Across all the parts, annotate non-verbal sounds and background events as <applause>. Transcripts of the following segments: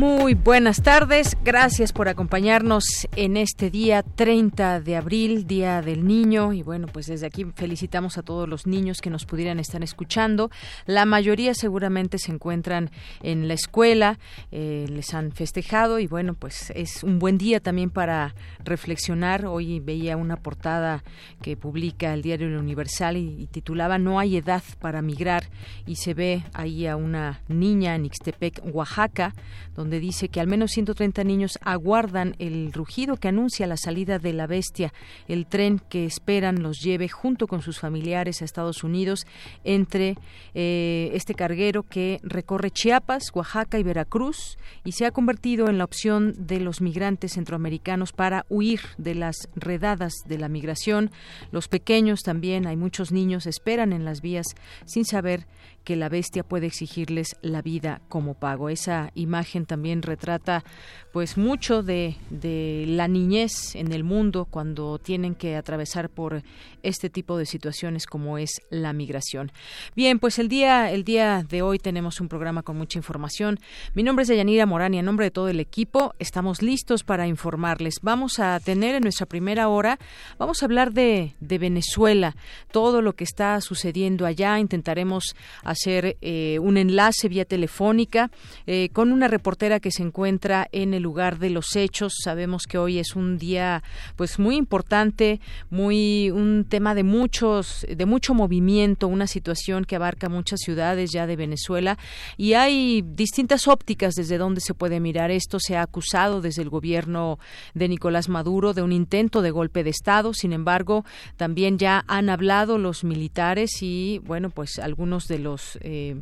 Muy buenas tardes, gracias por acompañarnos en este día 30 de abril, Día del Niño, y bueno, pues desde aquí felicitamos a todos los niños que nos pudieran estar escuchando. La mayoría seguramente se encuentran en la escuela, eh, les han festejado y bueno, pues es un buen día también para reflexionar. Hoy veía una portada que publica el diario Universal y, titulaba No hay edad para migrar y se ve ahí a una niña en Ixtepec, Oaxaca, donde donde dice que al menos 130 niños aguardan el rugido que anuncia la salida de la bestia, el tren que esperan los lleve junto con sus familiares a Estados Unidos entre eh, este carguero que recorre Chiapas, Oaxaca y Veracruz y se ha convertido en la opción de los migrantes centroamericanos para huir de las redadas de la migración. Los pequeños también, hay muchos niños, esperan en las vías sin saber que la bestia puede exigirles la vida como pago. Esa imagen también retrata pues mucho de, de la niñez en el mundo cuando tienen que atravesar por este tipo de situaciones como es la migración. Bien, pues el día, el día de hoy tenemos un programa con mucha información. Mi nombre es Deyanira Morán y en nombre de todo el equipo estamos listos para informarles. Vamos a tener en nuestra primera hora, vamos a hablar de, de Venezuela, todo lo que está sucediendo allá. Intentaremos hacer eh, un enlace vía telefónica eh, con una reportera que se encuentra en el lugar de los hechos. Sabemos que hoy es un día pues muy importante, muy un tema de muchos de mucho movimiento, una situación que abarca muchas ciudades ya de Venezuela y hay distintas ópticas desde donde se puede mirar esto. Se ha acusado desde el gobierno de Nicolás Maduro de un intento de golpe de estado. Sin embargo, también ya han hablado los militares y bueno, pues algunos de los eh,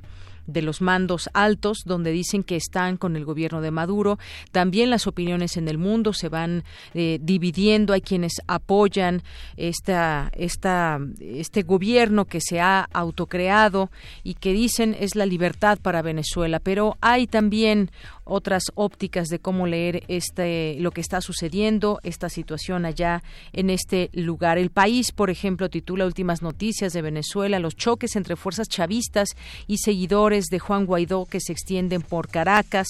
de los mandos altos, donde dicen que están con el gobierno de Maduro. También las opiniones en el mundo se van eh, dividiendo. Hay quienes apoyan esta, esta, este gobierno que se ha autocreado y que dicen es la libertad para Venezuela. Pero hay también otras ópticas de cómo leer este lo que está sucediendo, esta situación allá en este lugar. El país, por ejemplo, titula Últimas noticias de Venezuela, los choques entre fuerzas chavistas y seguidores de Juan Guaidó que se extienden por Caracas.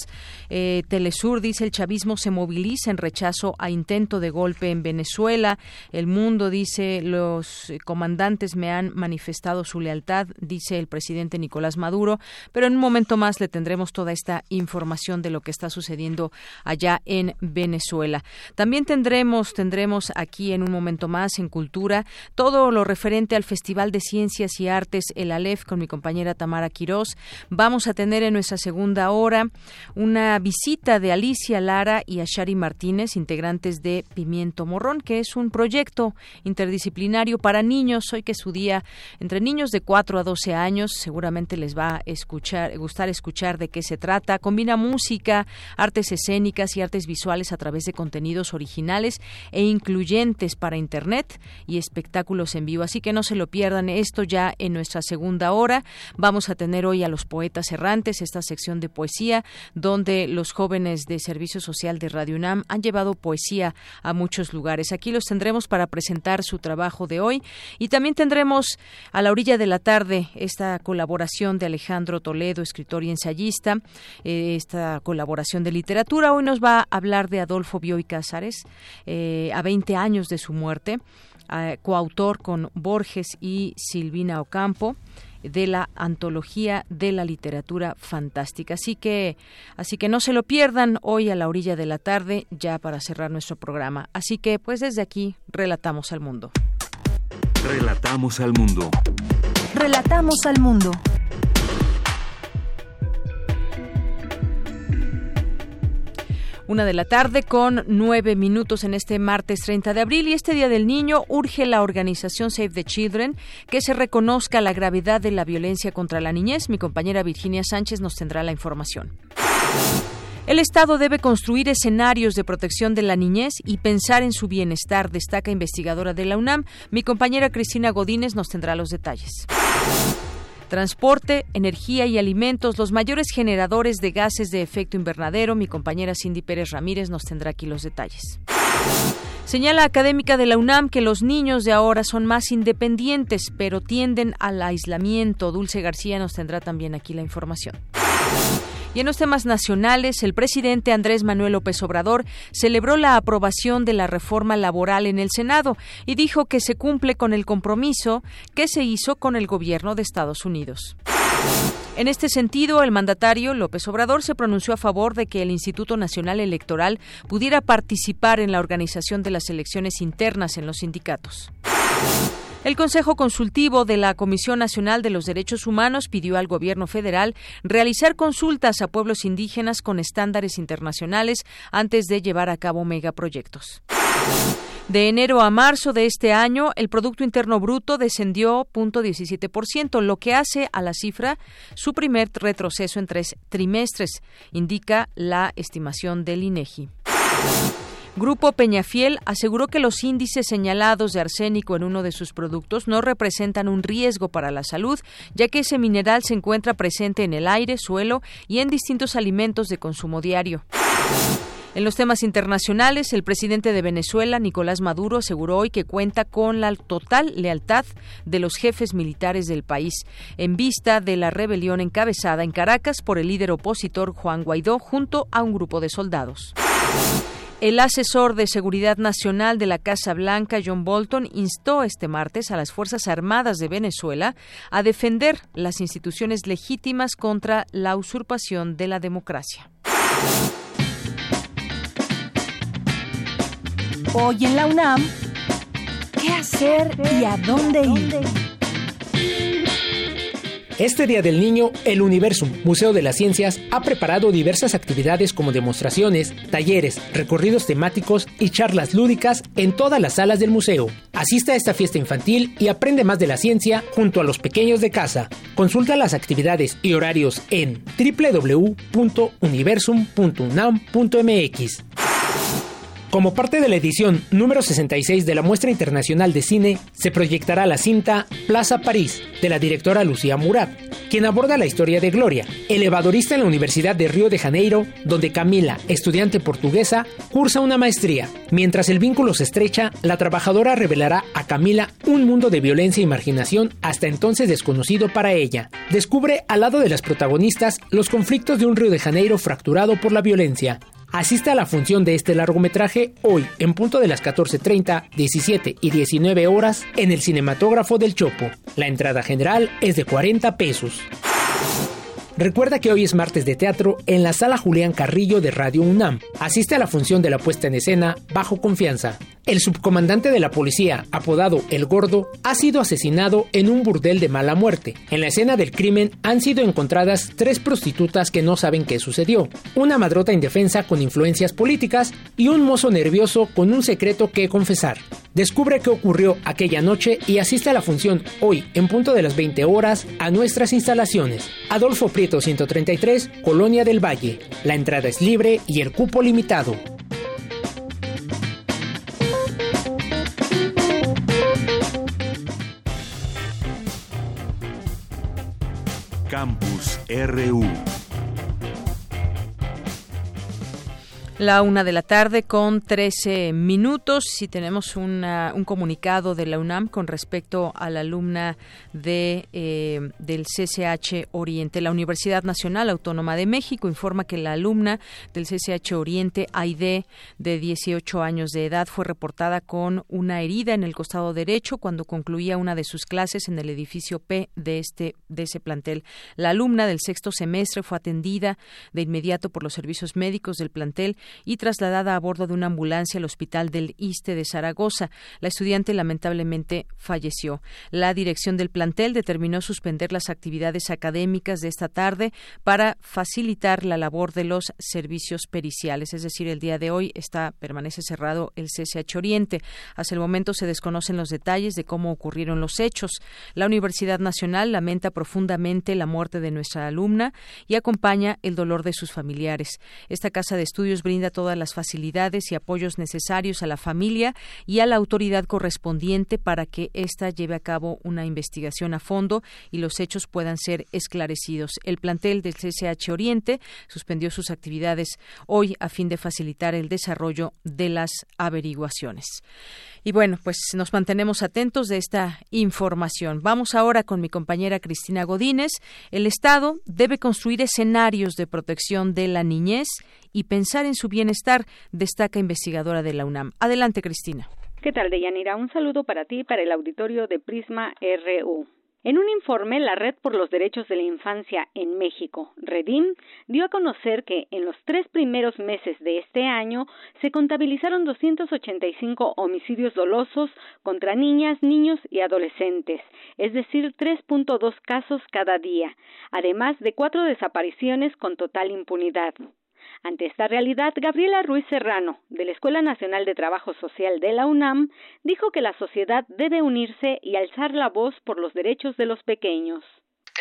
Eh, Telesur dice el chavismo se moviliza en rechazo a intento de golpe en Venezuela. El Mundo dice los comandantes me han manifestado su lealtad, dice el presidente Nicolás Maduro, pero en un momento más le tendremos toda esta información de lo que está sucediendo allá en Venezuela. También tendremos, tendremos aquí en un momento más en Cultura todo lo referente al Festival de Ciencias y Artes, el ALEF, con mi compañera Tamara Quirós. Vamos a tener en nuestra segunda hora una visita de Alicia Lara y Ashari Martínez, integrantes de Pimiento Morrón, que es un proyecto interdisciplinario para niños. Hoy que es su día entre niños de 4 a 12 años, seguramente les va a escuchar, gustar escuchar de qué se trata. Combina música artes escénicas y artes visuales a través de contenidos originales e incluyentes para Internet y espectáculos en vivo. Así que no se lo pierdan esto ya en nuestra segunda hora. Vamos a tener hoy a los poetas errantes, esta sección de poesía, donde los jóvenes de Servicio Social de Radio UNAM han llevado poesía a muchos lugares. Aquí los tendremos para presentar su trabajo de hoy y también tendremos a la orilla de la tarde esta colaboración de Alejandro Toledo, escritor y ensayista, eh, esta colaboración de literatura. Hoy nos va a hablar de Adolfo Bioy Cázares, eh, a 20 años de su muerte, coautor con Borges y Silvina Ocampo de la antología de la literatura fantástica. Así que, así que no se lo pierdan hoy a la orilla de la tarde, ya para cerrar nuestro programa. Así que, pues desde aquí, relatamos al mundo. Relatamos al mundo. Relatamos al mundo. Una de la tarde con nueve minutos en este martes 30 de abril y este Día del Niño urge la organización Save the Children que se reconozca la gravedad de la violencia contra la niñez. Mi compañera Virginia Sánchez nos tendrá la información. El Estado debe construir escenarios de protección de la niñez y pensar en su bienestar, destaca investigadora de la UNAM. Mi compañera Cristina Godínez nos tendrá los detalles. Transporte, energía y alimentos, los mayores generadores de gases de efecto invernadero. Mi compañera Cindy Pérez Ramírez nos tendrá aquí los detalles. Señala académica de la UNAM que los niños de ahora son más independientes, pero tienden al aislamiento. Dulce García nos tendrá también aquí la información. Y en los temas nacionales, el presidente Andrés Manuel López Obrador celebró la aprobación de la reforma laboral en el Senado y dijo que se cumple con el compromiso que se hizo con el gobierno de Estados Unidos. En este sentido, el mandatario López Obrador se pronunció a favor de que el Instituto Nacional Electoral pudiera participar en la organización de las elecciones internas en los sindicatos. El Consejo Consultivo de la Comisión Nacional de los Derechos Humanos pidió al Gobierno federal realizar consultas a pueblos indígenas con estándares internacionales antes de llevar a cabo megaproyectos. De enero a marzo de este año, el Producto Interno Bruto descendió 0.17%, lo que hace a la cifra su primer retroceso en tres trimestres, indica la estimación del INEGI. Grupo Peñafiel aseguró que los índices señalados de arsénico en uno de sus productos no representan un riesgo para la salud, ya que ese mineral se encuentra presente en el aire, suelo y en distintos alimentos de consumo diario. En los temas internacionales, el presidente de Venezuela, Nicolás Maduro, aseguró hoy que cuenta con la total lealtad de los jefes militares del país, en vista de la rebelión encabezada en Caracas por el líder opositor Juan Guaidó junto a un grupo de soldados. El asesor de Seguridad Nacional de la Casa Blanca, John Bolton, instó este martes a las Fuerzas Armadas de Venezuela a defender las instituciones legítimas contra la usurpación de la democracia. Hoy en la UNAM, ¿qué hacer y a dónde ir? Este Día del Niño, el Universum, Museo de las Ciencias, ha preparado diversas actividades como demostraciones, talleres, recorridos temáticos y charlas lúdicas en todas las salas del museo. Asista a esta fiesta infantil y aprende más de la ciencia junto a los pequeños de casa. Consulta las actividades y horarios en www.universum.unam.mx. Como parte de la edición número 66 de la Muestra Internacional de Cine, se proyectará la cinta Plaza París, de la directora Lucía Murat, quien aborda la historia de Gloria, elevadorista en la Universidad de Río de Janeiro, donde Camila, estudiante portuguesa, cursa una maestría. Mientras el vínculo se estrecha, la trabajadora revelará a Camila un mundo de violencia y marginación hasta entonces desconocido para ella. Descubre al lado de las protagonistas los conflictos de un Río de Janeiro fracturado por la violencia, Asiste a la función de este largometraje hoy, en punto de las 14.30, 17 y 19 horas, en el cinematógrafo del Chopo. La entrada general es de 40 pesos. Recuerda que hoy es martes de teatro en la sala Julián Carrillo de Radio UNAM. Asiste a la función de la puesta en escena Bajo Confianza. El subcomandante de la policía, apodado El Gordo, ha sido asesinado en un burdel de mala muerte. En la escena del crimen han sido encontradas tres prostitutas que no saben qué sucedió, una madrota indefensa con influencias políticas y un mozo nervioso con un secreto que confesar. Descubre qué ocurrió aquella noche y asiste a la función hoy, en punto de las 20 horas, a nuestras instalaciones. Adolfo Prieto 133, Colonia del Valle. La entrada es libre y el cupo limitado. Campus RU. La una de la tarde con 13 minutos y tenemos un comunicado de la UNAM con respecto a la alumna de, eh, del CCH Oriente. La Universidad Nacional Autónoma de México informa que la alumna del CCH Oriente, Aide, de 18 años de edad, fue reportada con una herida en el costado derecho cuando concluía una de sus clases en el edificio P de, este, de ese plantel. La alumna del sexto semestre fue atendida de inmediato por los servicios médicos del plantel y trasladada a bordo de una ambulancia al hospital del Iste de Zaragoza. La estudiante lamentablemente falleció. La dirección del plantel determinó suspender las actividades académicas de esta tarde para facilitar la labor de los servicios periciales. Es decir, el día de hoy está permanece cerrado el CCH Oriente. Hasta el momento se desconocen los detalles de cómo ocurrieron los hechos. La Universidad Nacional lamenta profundamente la muerte de nuestra alumna y acompaña el dolor de sus familiares. Esta casa de estudios brinda todas las facilidades y apoyos necesarios a la familia y a la autoridad correspondiente para que ésta lleve a cabo una investigación a fondo y los hechos puedan ser esclarecidos. El plantel del CCH Oriente suspendió sus actividades hoy a fin de facilitar el desarrollo de las averiguaciones. Y bueno, pues nos mantenemos atentos de esta información. Vamos ahora con mi compañera Cristina Godínez. El Estado debe construir escenarios de protección de la niñez y pensar en su bienestar, destaca investigadora de la UNAM. Adelante, Cristina. ¿Qué tal, Deyanira? Un saludo para ti para el auditorio de Prisma RU. En un informe, la Red por los Derechos de la Infancia en México, Redim, dio a conocer que en los tres primeros meses de este año se contabilizaron 285 homicidios dolosos contra niñas, niños y adolescentes, es decir, 3.2 casos cada día, además de cuatro desapariciones con total impunidad. Ante esta realidad, Gabriela Ruiz Serrano, de la Escuela Nacional de Trabajo Social de la UNAM, dijo que la sociedad debe unirse y alzar la voz por los derechos de los pequeños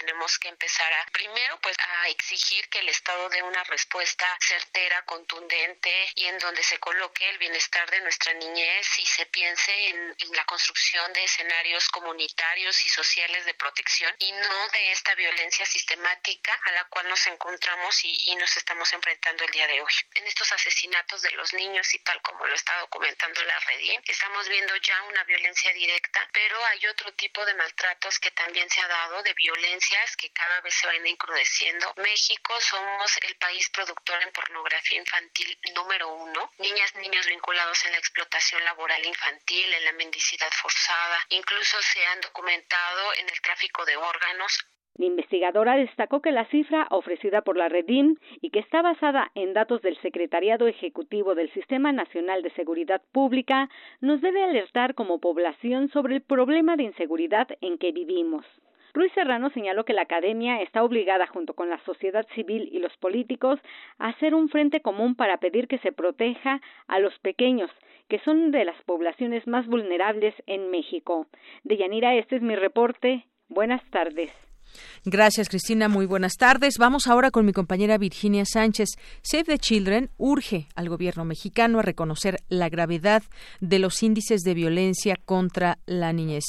tenemos que empezar a, primero, pues a exigir que el Estado dé una respuesta certera, contundente y en donde se coloque el bienestar de nuestra niñez y se piense en, la construcción de escenarios comunitarios y sociales de protección y no de esta violencia sistemática a la cual nos encontramos y, nos estamos enfrentando el día de hoy. En estos asesinatos de los niños y tal como lo está documentando la Redín, estamos viendo ya una violencia directa, pero hay otro tipo de maltratos que también se ha dado de violencia que cada vez se van encrudeciendo. México somos el país productor en pornografía infantil número uno. Niñas, niños vinculados en la explotación laboral infantil, en la mendicidad forzada, incluso se han documentado en el tráfico de órganos. La investigadora destacó que la cifra ofrecida por la Redim y que está basada en datos del Secretariado Ejecutivo del Sistema Nacional de Seguridad Pública nos debe alertar como población sobre el problema de inseguridad en que vivimos. Luis Serrano señaló que la academia está obligada, junto con la sociedad civil y los políticos, a hacer un frente común para pedir que se proteja a los pequeños, que son de las poblaciones más vulnerables en México. Deyanira, este es mi reporte. Buenas tardes. Gracias, Cristina. Muy buenas tardes. Vamos ahora con mi compañera Virginia Sánchez. Save the Children urge al gobierno mexicano a reconocer la gravedad de los índices de violencia contra la niñez.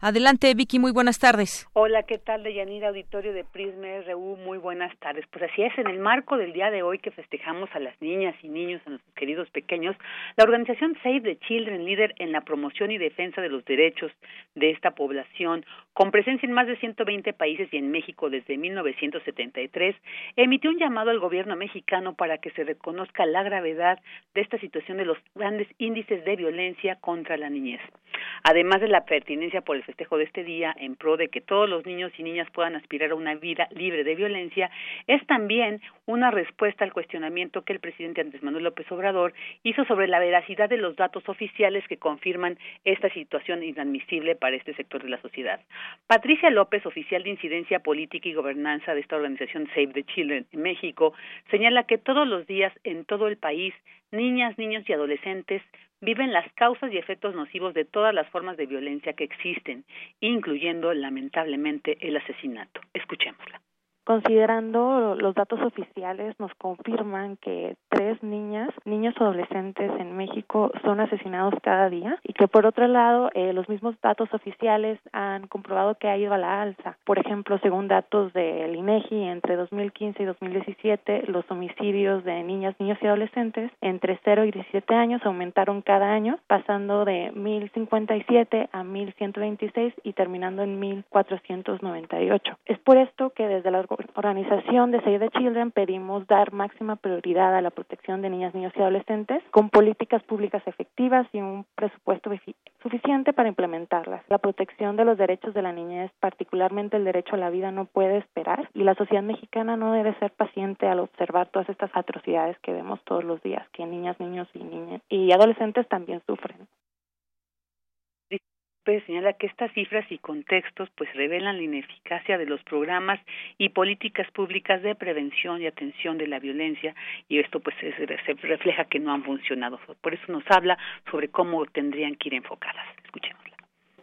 Adelante, Vicky. Muy buenas tardes. Hola, ¿qué tal, Deyanira? Auditorio de Prisma RU. Muy buenas tardes. Pues así es, en el marco del día de hoy que festejamos a las niñas y niños, a nuestros queridos pequeños, la organización Save the Children, líder en la promoción y defensa de los derechos de esta población, con presencia en más de 120 países y en México desde 1973, emitió un llamado al gobierno mexicano para que se reconozca la gravedad de esta situación de los grandes índices de violencia contra la niñez. Además de la pertinencia por el festejo de este día en pro de que todos los niños y niñas puedan aspirar a una vida libre de violencia, es también una respuesta al cuestionamiento que el presidente Andrés Manuel López Obrador hizo sobre la veracidad de los datos oficiales que confirman esta situación inadmisible para este sector de la sociedad. Patricia López, oficial de incidencia política y gobernanza de esta organización Save the Children en México, señala que todos los días en todo el país, niñas, niños y adolescentes viven las causas y efectos nocivos de todas las formas de violencia que existen, incluyendo lamentablemente el asesinato. Escuchémosla. Considerando los datos oficiales, nos confirman que tres niñas, niños adolescentes en México son asesinados cada día y que por otro lado, eh, los mismos datos oficiales han comprobado que ha ido a la alza. Por ejemplo, según datos del INEGI, entre 2015 y 2017, los homicidios de niñas, niños y adolescentes entre 0 y 17 años aumentaron cada año, pasando de 1057 a 1126 y terminando en 1498. Es por esto que desde las organización de Save the Children pedimos dar máxima prioridad a la protección de niñas, niños y adolescentes con políticas públicas efectivas y un presupuesto suficiente para implementarlas. La protección de los derechos de la niñez, particularmente el derecho a la vida, no puede esperar y la sociedad mexicana no debe ser paciente al observar todas estas atrocidades que vemos todos los días, que niñas, niños y niñas y adolescentes también sufren señala que estas cifras y contextos pues revelan la ineficacia de los programas y políticas públicas de prevención y atención de la violencia y esto pues se refleja que no han funcionado. Por eso nos habla sobre cómo tendrían que ir enfocadas. Escuchemos.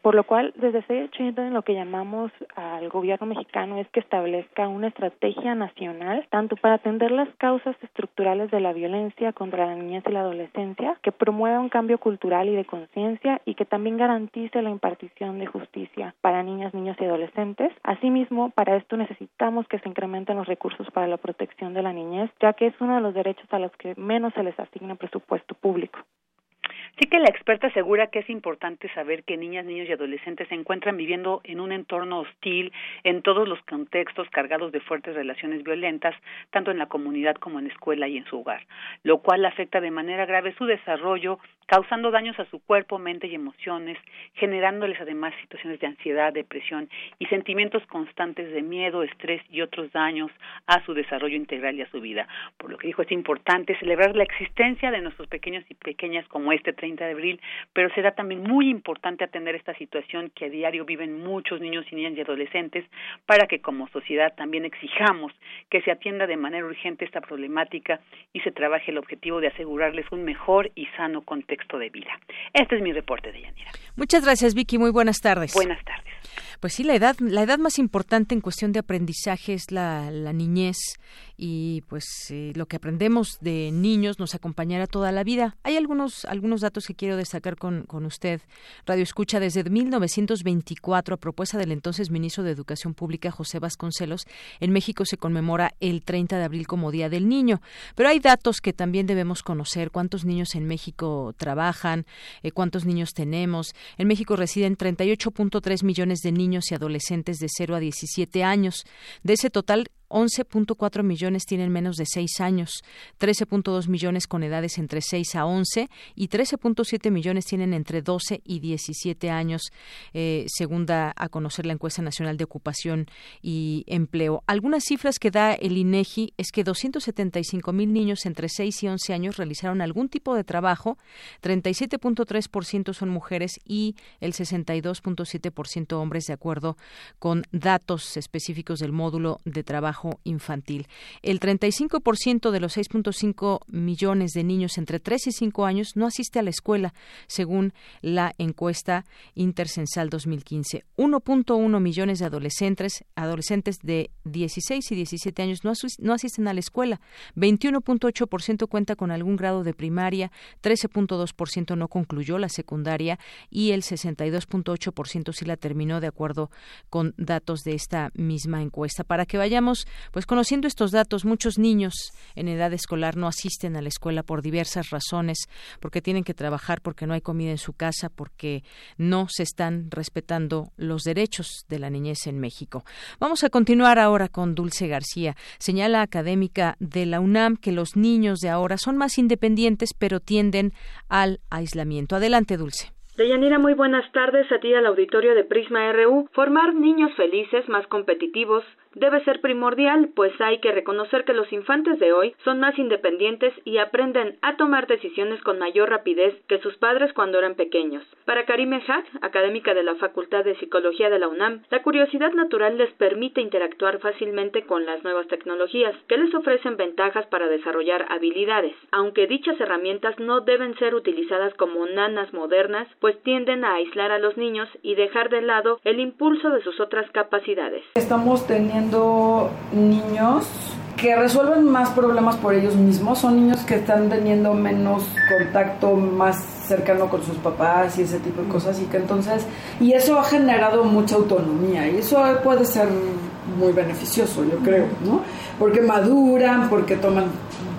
Por lo cual, desde ese hecho, lo que llamamos al gobierno mexicano es que establezca una estrategia nacional, tanto para atender las causas estructurales de la violencia contra la niñez y la adolescencia, que promueva un cambio cultural y de conciencia y que también garantice la impartición de justicia para niñas, niños y adolescentes. Asimismo, para esto necesitamos que se incrementen los recursos para la protección de la niñez, ya que es uno de los derechos a los que menos se les asigna presupuesto público. Sí que la experta asegura que es importante saber que niñas, niños y adolescentes se encuentran viviendo en un entorno hostil en todos los contextos cargados de fuertes relaciones violentas, tanto en la comunidad como en la escuela y en su hogar, lo cual afecta de manera grave su desarrollo, causando daños a su cuerpo, mente y emociones, generándoles además situaciones de ansiedad, depresión y sentimientos constantes de miedo, estrés y otros daños a su desarrollo integral y a su vida. Por lo que dijo, es importante celebrar la existencia de nuestros pequeños y pequeñas como este 30 de abril, pero será también muy importante atender esta situación que a diario viven muchos niños y niñas y adolescentes para que como sociedad también exijamos que se atienda de manera urgente esta problemática y se trabaje el objetivo de asegurarles un mejor y sano contexto de vida. Este es mi reporte de Yanira. Muchas gracias, Vicky. Muy buenas tardes. Buenas tardes. Pues sí, la edad, la edad más importante en cuestión de aprendizaje es la, niñez y pues eh, lo que aprendemos de niños nos acompañará toda la vida. Hay algunos, algunos datos que quiero destacar con, con usted. Radio Escucha desde 1924 a propuesta del entonces ministro de Educación Pública José Vasconcelos, en México se conmemora el 30 de abril como Día del Niño. Pero hay datos que también debemos conocer. ¿Cuántos niños en México trabajan? Eh, ¿Cuántos niños tenemos? En México residen 38.3 millones de niños y adolescentes de 0 a 17 años. De ese total, 11.4 millones tienen menos de 6 años, 13.2 millones con edades entre 6 a 11 y 13.7 millones tienen entre 12 y 17 años, eh, según da a conocer la encuesta nacional de ocupación y empleo. Algunas cifras que da el INEGI es que 275 mil niños entre 6 y 11 años realizaron algún tipo de trabajo, 37.3% son mujeres y el 62.7% hombres, de acuerdo con datos específicos del módulo de trabajo infantil. El 35% de los 6.5 millones de niños entre 3 y 5 años no asiste a la escuela, según la encuesta Intercensal 2015. 1.1 millones de adolescentes, adolescentes de 16 y 17 años no, no asisten a la escuela. 21.8% cuenta con algún grado de primaria, 13.2% no concluyó la secundaria y el 62.8% sí la terminó de acuerdo con datos de esta misma encuesta. Para que vayamos pues conociendo estos datos, muchos niños en edad escolar no asisten a la escuela por diversas razones, porque tienen que trabajar, porque no hay comida en su casa, porque no se están respetando los derechos de la niñez en México. Vamos a continuar ahora con Dulce García. Señala académica de la UNAM que los niños de ahora son más independientes, pero tienden al aislamiento. Adelante, Dulce. Deyanira, muy buenas tardes a ti al auditorio de Prisma RU. Formar niños felices, más competitivos, debe ser primordial, pues hay que reconocer que los infantes de hoy son más independientes y aprenden a tomar decisiones con mayor rapidez que sus padres cuando eran pequeños. Para Karime Hack, académica de la Facultad de Psicología de la UNAM, la curiosidad natural les permite interactuar fácilmente con las nuevas tecnologías, que les ofrecen ventajas para desarrollar habilidades, aunque dichas herramientas no deben ser utilizadas como nanas modernas, pues tienden a aislar a los niños y dejar de lado el impulso de sus otras capacidades. Estamos teniendo niños que resuelven más problemas por ellos mismos, son niños que están teniendo menos contacto más cercano con sus papás y ese tipo de cosas y que entonces y eso ha generado mucha autonomía y eso puede ser muy beneficioso, yo creo, ¿no? Porque maduran, porque toman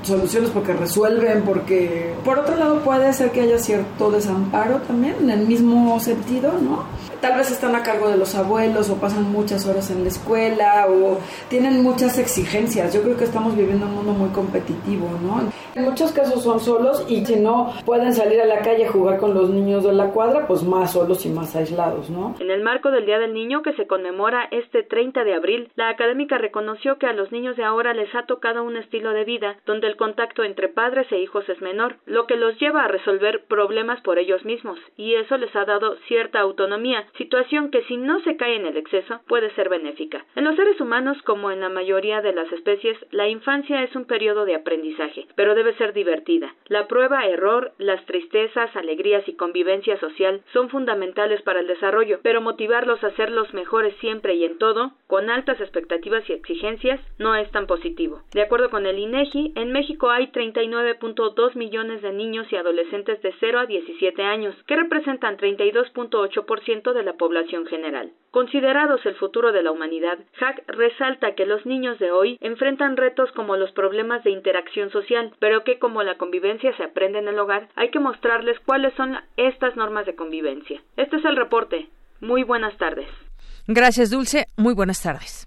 soluciones porque resuelven, porque por otro lado puede ser que haya cierto desamparo también en el mismo sentido, ¿no? Tal vez están a cargo de los abuelos o pasan muchas horas en la escuela o tienen muchas exigencias. Yo creo que estamos viviendo un mundo muy competitivo, ¿no? En muchos casos son solos y si no pueden salir a la calle a jugar con los niños de la cuadra, pues más solos y más aislados, ¿no? En el marco del Día del Niño que se conmemora este 30 de abril, la académica reconoció que a los niños de ahora les ha tocado un estilo de vida donde el contacto entre padres e hijos es menor, lo que los lleva a resolver problemas por ellos mismos, y eso les ha dado cierta autonomía, situación que si no se cae en el exceso puede ser benéfica. En los seres humanos, como en la mayoría de las especies, la infancia es un periodo de aprendizaje, pero debe ser divertida. La prueba, error, las tristezas, alegrías y convivencia social son fundamentales para el desarrollo, pero motivarlos a ser los mejores siempre y en todo, con altas expectativas y exigencias, no es tan positivo. De acuerdo con el INEGI, en México hay 39.2 millones de niños y adolescentes de 0 a 17 años, que representan 32.8% de la población general. Considerados el futuro de la humanidad, Hack resalta que los niños de hoy enfrentan retos como los problemas de interacción social, pero que como la convivencia se aprende en el hogar, hay que mostrarles cuáles son estas normas de convivencia. Este es el reporte. Muy buenas tardes. Gracias, Dulce. Muy buenas tardes.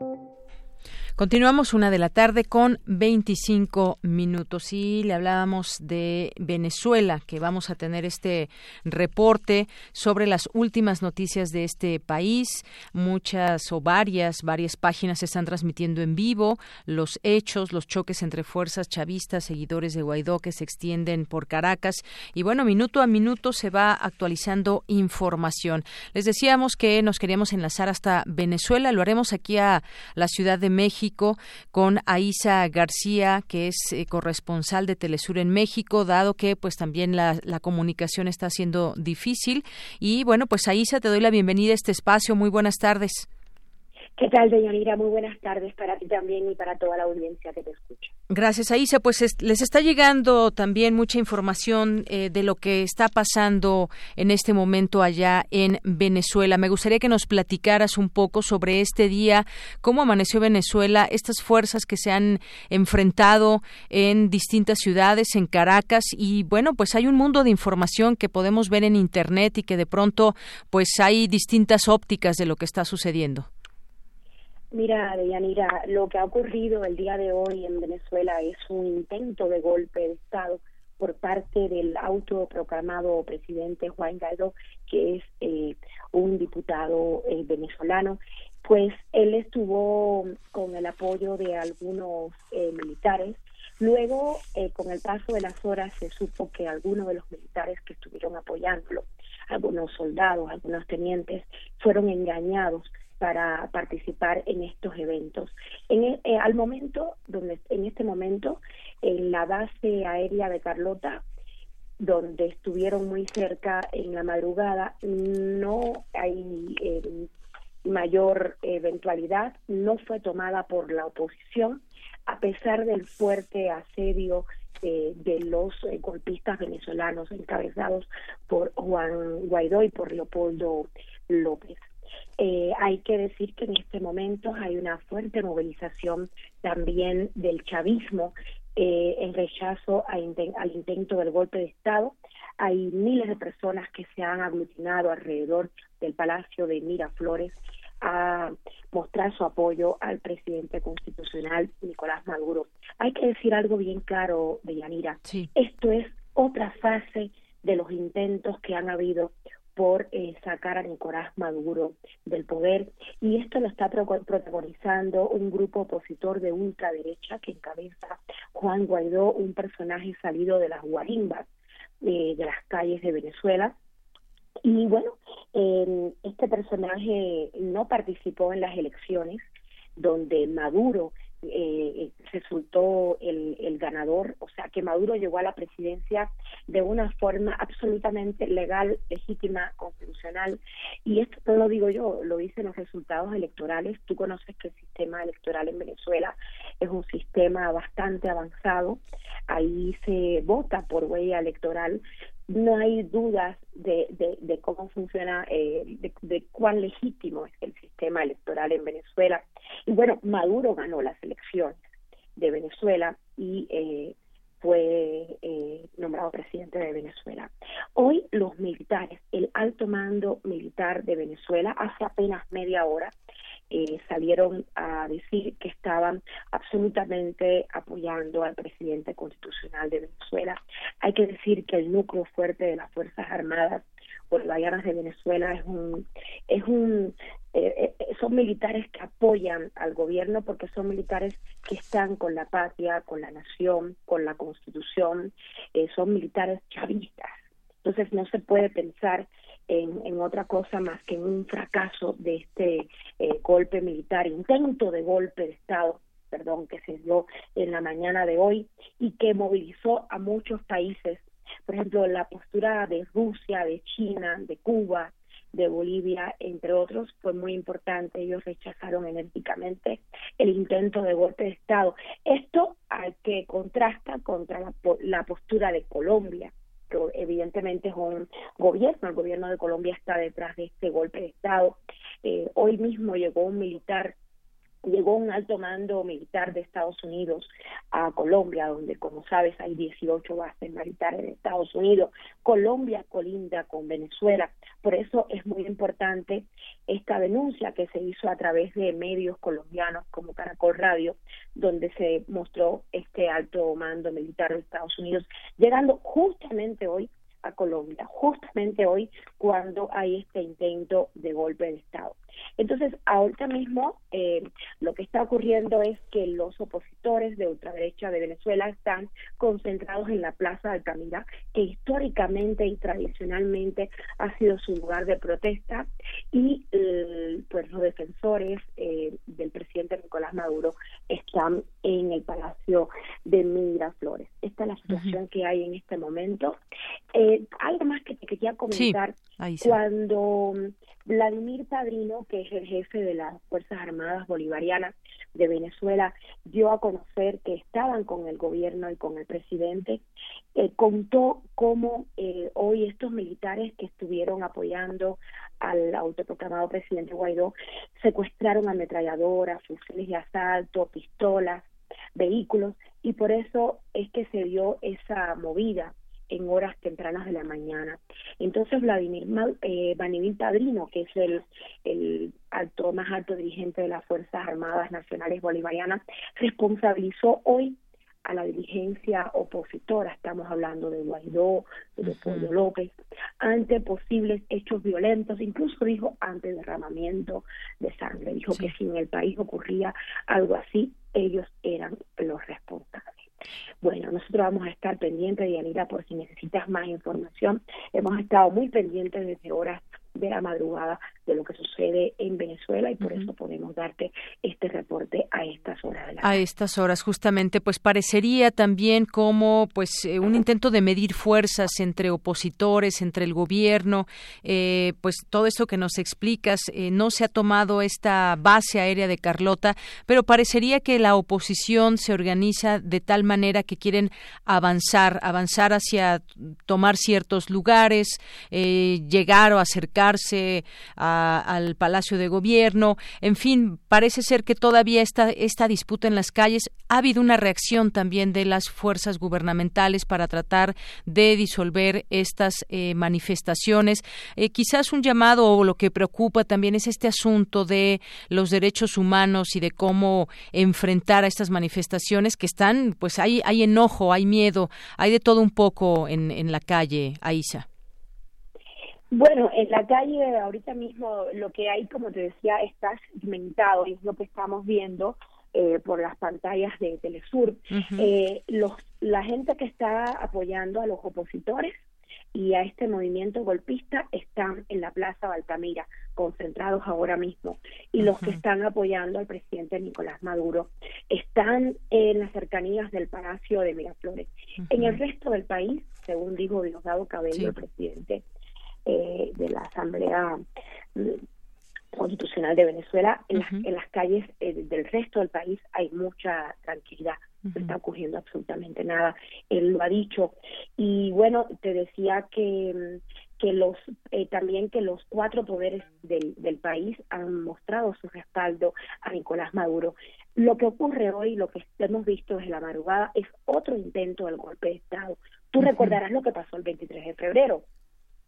Continuamos una de la tarde con 25 minutos y le hablábamos de Venezuela, que vamos a tener este reporte sobre las últimas noticias de este país. Muchas o varias, varias páginas están transmitiendo en vivo los hechos, los choques entre fuerzas chavistas, seguidores de Guaidó que se extienden por Caracas. Y bueno, minuto a minuto se va actualizando información. Les decíamos que nos queríamos enlazar hasta Venezuela. Lo haremos aquí a la Ciudad de México con Aisa García, que es eh, corresponsal de Telesur en México, dado que pues también la, la comunicación está siendo difícil. Y bueno, pues Aisa, te doy la bienvenida a este espacio. Muy buenas tardes. ¿Qué tal, Deyanira? Muy buenas tardes para ti también y para toda la audiencia que te escucha. Gracias, Aisa. Pues les está llegando también mucha información eh, de lo que está pasando en este momento allá en Venezuela. Me gustaría que nos platicaras un poco sobre este día, cómo amaneció Venezuela, estas fuerzas que se han enfrentado en distintas ciudades, en Caracas, y bueno, pues hay un mundo de información que podemos ver en Internet y que de pronto pues hay distintas ópticas de lo que está sucediendo. Mira, Deyanira, lo que ha ocurrido el día de hoy en Venezuela es un intento de golpe de Estado por parte del autoproclamado presidente Juan Guaidó, que es eh, un diputado eh, venezolano, pues él estuvo con el apoyo de algunos eh, militares. Luego, con el paso de las horas, se supo que algunos de los militares que estuvieron apoyándolo, algunos soldados, algunos tenientes, fueron engañados para participar en estos eventos. En, e, eh, al momento, donde en este momento, en la base aérea de Carlota, donde estuvieron muy cerca en la madrugada, no hay eh, mayor eventualidad, no fue tomada por la oposición, a pesar del fuerte asedio eh, de los golpistas venezolanos encabezados por Juan Guaidó y por Leopoldo López. Eh, hay que decir que en este momento hay una fuerte movilización también del chavismo eh, en rechazo al intento del golpe de Estado. Hay miles de personas que se han aglutinado alrededor del Palacio de Miraflores a mostrar su apoyo al presidente constitucional Nicolás Maduro. Hay que decir algo bien claro de Yanira. Esto es otra fase de los intentos que han habido por eh, sacar a Nicolás Maduro del poder y esto lo está protagonizando un grupo opositor de ultraderecha que encabeza Juan Guaidó, un personaje salido de las guarimbas eh, de las calles de Venezuela. Y bueno, este personaje no participó en las elecciones donde Maduro eh, resultó el, el, ganador, o sea que Maduro llegó a la presidencia de una forma absolutamente legal, legítima, constitucional. Y esto no lo digo yo, lo dicen los resultados electorales. Tú conoces que el sistema electoral en Venezuela es un sistema bastante avanzado. Ahí se vota por huella electoral no hay dudas de, de, cómo funciona, eh, de, de, cuán legítimo es el sistema electoral en Venezuela. Y bueno, Maduro ganó las elecciones de Venezuela y eh, fue eh, nombrado presidente de Venezuela. Hoy los militares, el alto mando militar de Venezuela, hace apenas media hora, eh, salieron a decir que estaban absolutamente apoyando al presidente constitucional de Venezuela. Hay que decir que el núcleo fuerte de las Fuerzas Armadas bolivarianas de Venezuela es un es un eh, eh, son militares que apoyan al gobierno porque son militares que están con la patria, con la nación, con la constitución, son militares chavistas. Entonces no se puede pensar en, otra cosa más que en un fracaso de este eh, golpe militar, intento de golpe de Estado, perdón, que se dio en la mañana de hoy y que movilizó a muchos países. Por ejemplo, la postura de Rusia, de China, de Cuba, de Bolivia, entre otros, fue muy importante. Ellos rechazaron enérgicamente el intento de golpe de Estado. Esto al que contrasta contra la, la postura de Colombia, evidentemente es un gobierno, el gobierno de Colombia está detrás de este golpe de Estado. Eh, hoy mismo llegó un militar llegó un alto mando militar de Estados Unidos a Colombia, donde, como sabes, hay 18 bases militares de Estados Unidos. Colombia colinda con Venezuela. Por eso es muy importante esta denuncia que se hizo a través de medios colombianos como Caracol Radio, donde se mostró este alto mando militar de Estados Unidos, llegando justamente hoy a Colombia, justamente hoy cuando hay este intento de golpe de Estado. Entonces, ahorita mismo eh, lo que está ocurriendo es que los opositores de ultraderecha de Venezuela están concentrados en la Plaza de Altamira, que históricamente y tradicionalmente ha sido su lugar de protesta, y eh, pues los defensores eh, del presidente Nicolás Maduro están en el Palacio de Miraflores. Esta es la situación que hay en este momento. algo más que te quería comentar, cuando Vladimir Padrino, que es el jefe de las Fuerzas Armadas Bolivarianas de Venezuela, dio a conocer que estaban con el gobierno y con el presidente. Eh, contó cómo eh, hoy estos militares que estuvieron apoyando al autoproclamado presidente Guaidó secuestraron ametralladoras, fusiles de asalto, pistolas, vehículos, y por eso es que se dio esa movida en horas tempranas de la mañana. Entonces Vladimir eh, Padrino, que es el, el alto más alto dirigente de las Fuerzas Armadas Nacionales Bolivarianas, responsabilizó hoy a la dirigencia opositora, estamos hablando de Guaidó, de Pollo López, ante posibles hechos violentos, incluso dijo ante derramamiento de sangre, dijo que si en el país ocurría algo así, ellos eran los responsables. Bueno, nosotros vamos a estar pendientes, Dianita, por si necesitas más información. Hemos estado muy pendientes desde horas de la madrugada de lo que sucede en Venezuela y por eso podemos darte este reporte a estas horas de la A estas horas justamente pues parecería también como pues eh, un intento de medir fuerzas entre opositores, entre el gobierno, eh, pues todo esto que nos explicas eh, no se ha tomado esta base aérea de Carlota, pero parecería que la oposición se organiza de tal manera que quieren avanzar, avanzar hacia tomar ciertos lugares, llegar o al Palacio de Gobierno. En fin, parece ser que todavía está esta disputa en las calles. Ha habido una reacción también de las fuerzas gubernamentales para tratar de disolver estas eh, manifestaciones. Eh, quizás un llamado o lo que preocupa también es este asunto de los derechos humanos y de cómo enfrentar a estas manifestaciones que están, pues hay, hay enojo, hay miedo, hay de todo un poco en, en la calle, Aisa. Bueno, en la calle ahorita mismo lo que hay, como te decía, está segmentado y es lo que estamos viendo eh, por las pantallas de Telesur. eh, los, la gente que está apoyando a los opositores y a este movimiento golpista están en la Plaza Baltamira, concentrados ahora mismo. Y los que están apoyando al presidente Nicolás Maduro están en las cercanías del Palacio de Miraflores. En el resto del país, según dijo Diosdado Cabello, el presidente eh, de la Asamblea mm, Constitucional de Venezuela, en, las, calles eh, del resto del país hay mucha tranquilidad no está ocurriendo absolutamente nada. Él lo ha dicho. Y bueno, te decía que, que los eh, también que los cuatro poderes del, del país han mostrado su respaldo a Nicolás Maduro. Lo que ocurre hoy, lo que hemos visto desde la madrugada, es otro intento del golpe de Estado. Tú recordarás lo que pasó el 23 de febrero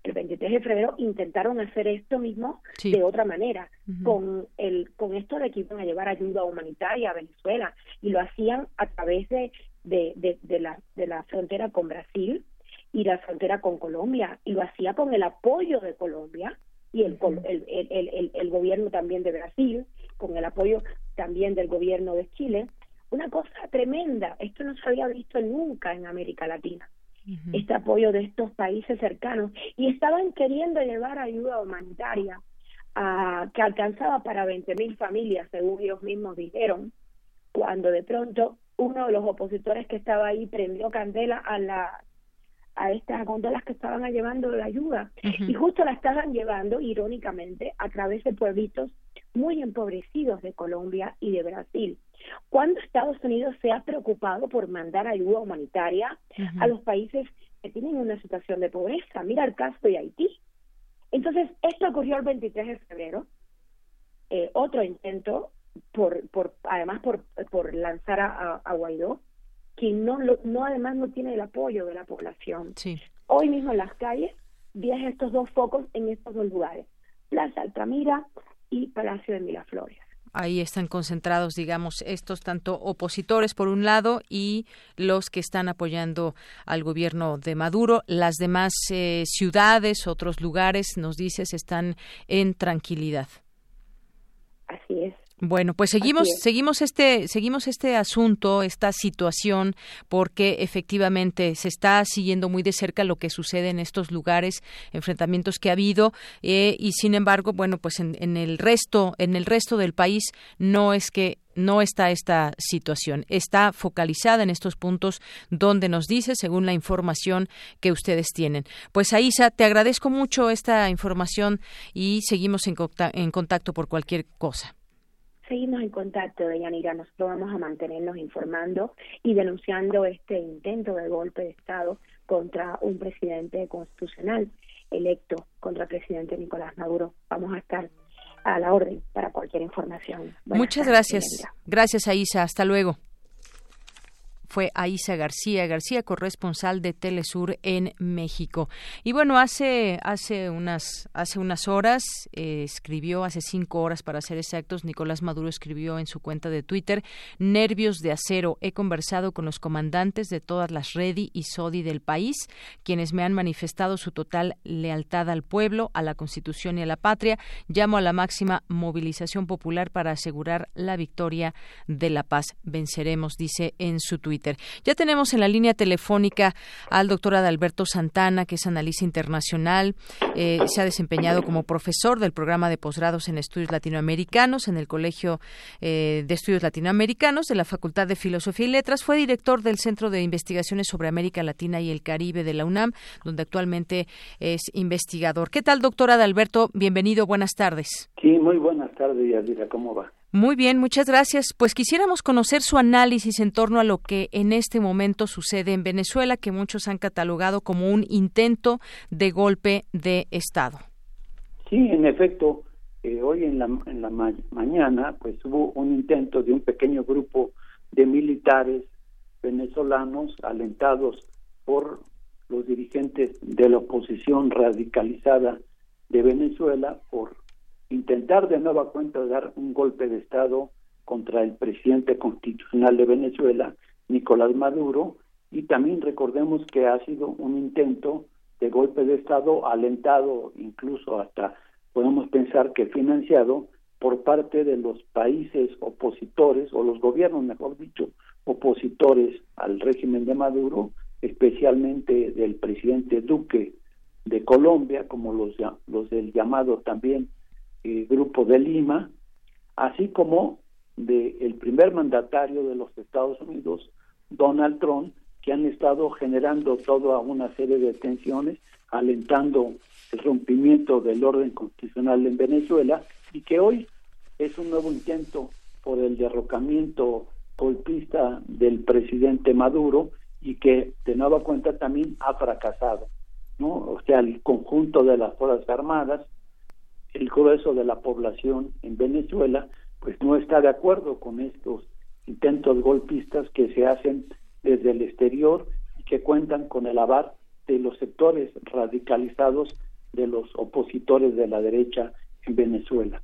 el 23 de febrero intentaron hacer esto mismo de otra manera, con el con esto de que iban a llevar ayuda humanitaria a Venezuela y lo hacían a través de, de, de, la, de la frontera con Brasil y la frontera con Colombia y lo hacía con el apoyo de Colombia y el, el, el, el, el gobierno también de Brasil, con el apoyo también del gobierno de Chile. Una cosa tremenda, esto no se había visto nunca en América Latina este apoyo de estos países cercanos. Y estaban queriendo llevar ayuda humanitaria a, que alcanzaba para 20.000 familias, según ellos mismos dijeron, cuando de pronto uno de los opositores que estaba ahí prendió candela a la a estas gondolas que estaban llevando la ayuda. Y justo la estaban llevando irónicamente a través de pueblitos muy empobrecidos de Colombia y de Brasil ¿Cuándo Estados Unidos se ha preocupado por mandar ayuda humanitaria a los países que tienen una situación de pobreza? Mira el caso de Haití. Entonces, esto ocurrió el 23 de febrero. Eh, otro intento, por, por además por, por lanzar a, a, Guaidó, que no, no además no tiene el apoyo de la población. Hoy mismo en las calles, viajan estos dos focos en estos dos lugares, Plaza Altamira y Palacio de Miraflores ahí están concentrados, digamos, estos tanto opositores por un lado y los que están apoyando al gobierno de Maduro. Las demás eh, ciudades, otros lugares, nos dices, están en tranquilidad. Así es. Bueno, pues seguimos, seguimos este, seguimos este asunto, esta situación, porque efectivamente se está siguiendo muy de cerca lo que sucede en estos lugares, enfrentamientos que ha habido, eh, y sin embargo, bueno, pues en, el resto, en el resto del país no es que no está esta situación. Está focalizada en estos puntos donde nos dice, según la información que ustedes tienen. Pues Aisa, te agradezco mucho esta información y seguimos en contacto por cualquier cosa seguimos en contacto, Deyanira. Nosotros vamos a mantenernos informando y denunciando este intento de golpe de Estado contra un presidente constitucional electo, contra el presidente Nicolás Maduro. Vamos a estar a la orden para cualquier información. Muchas gracias. Gracias, Aisa. Hasta luego fue Aisa García, García corresponsal de Telesur en México. Y bueno, hace hace unas hace unas horas eh, escribió hace cinco horas para ser exactos, Nicolás Maduro escribió en su cuenta de Twitter nervios de acero. He conversado con los comandantes de todas las Redi y Sodi del país, quienes me han manifestado su total lealtad al pueblo, a la Constitución y a la patria. Llamo a la máxima movilización popular para asegurar la victoria de la paz. Venceremos, dice en su Twitter. Ya tenemos en la línea telefónica al doctor Adalberto Santana, que es analista internacional, eh, se ha desempeñado como profesor del programa de posgrados en estudios latinoamericanos en el Colegio eh, de Estudios Latinoamericanos de la Facultad de Filosofía y Letras, fue director del Centro de Investigaciones sobre América Latina y el Caribe de la UNAM, donde actualmente es investigador. ¿Qué tal, doctor Adalberto? Bienvenido, buenas tardes. Sí, muy buenas tardes, Yadira, ¿cómo va? Muy bien, muchas gracias. Pues quisiéramos conocer su análisis en torno a lo que en este momento sucede en Venezuela, que muchos han catalogado como un intento de golpe de Estado. Sí, en efecto, eh, hoy en la, en la mañana pues hubo un intento de un pequeño grupo de militares venezolanos alentados por los dirigentes de la oposición radicalizada de Venezuela por intentar de nueva cuenta dar un golpe de Estado contra el presidente constitucional de Venezuela, Nicolás Maduro, y también recordemos que ha sido un intento de golpe de Estado alentado, incluso hasta podemos pensar que financiado por parte de los países opositores, o los gobiernos, mejor dicho, opositores al régimen de Maduro, especialmente del presidente Duque de Colombia, como los, los del llamado también eh, Grupo de Lima, así como del el primer mandatario de los Estados Unidos, Donald Trump, que han estado generando toda una serie de tensiones, alentando el rompimiento del orden constitucional en Venezuela y que hoy es un nuevo intento por el derrocamiento golpista del presidente Maduro y que de nueva cuenta también ha fracasado, ¿no? O sea, el conjunto de las Fuerzas Armadas, el grueso de la población en Venezuela, pues no está de acuerdo con estos intentos golpistas que se hacen desde el exterior y que cuentan con el aval de los sectores radicalizados de los opositores de la derecha en Venezuela.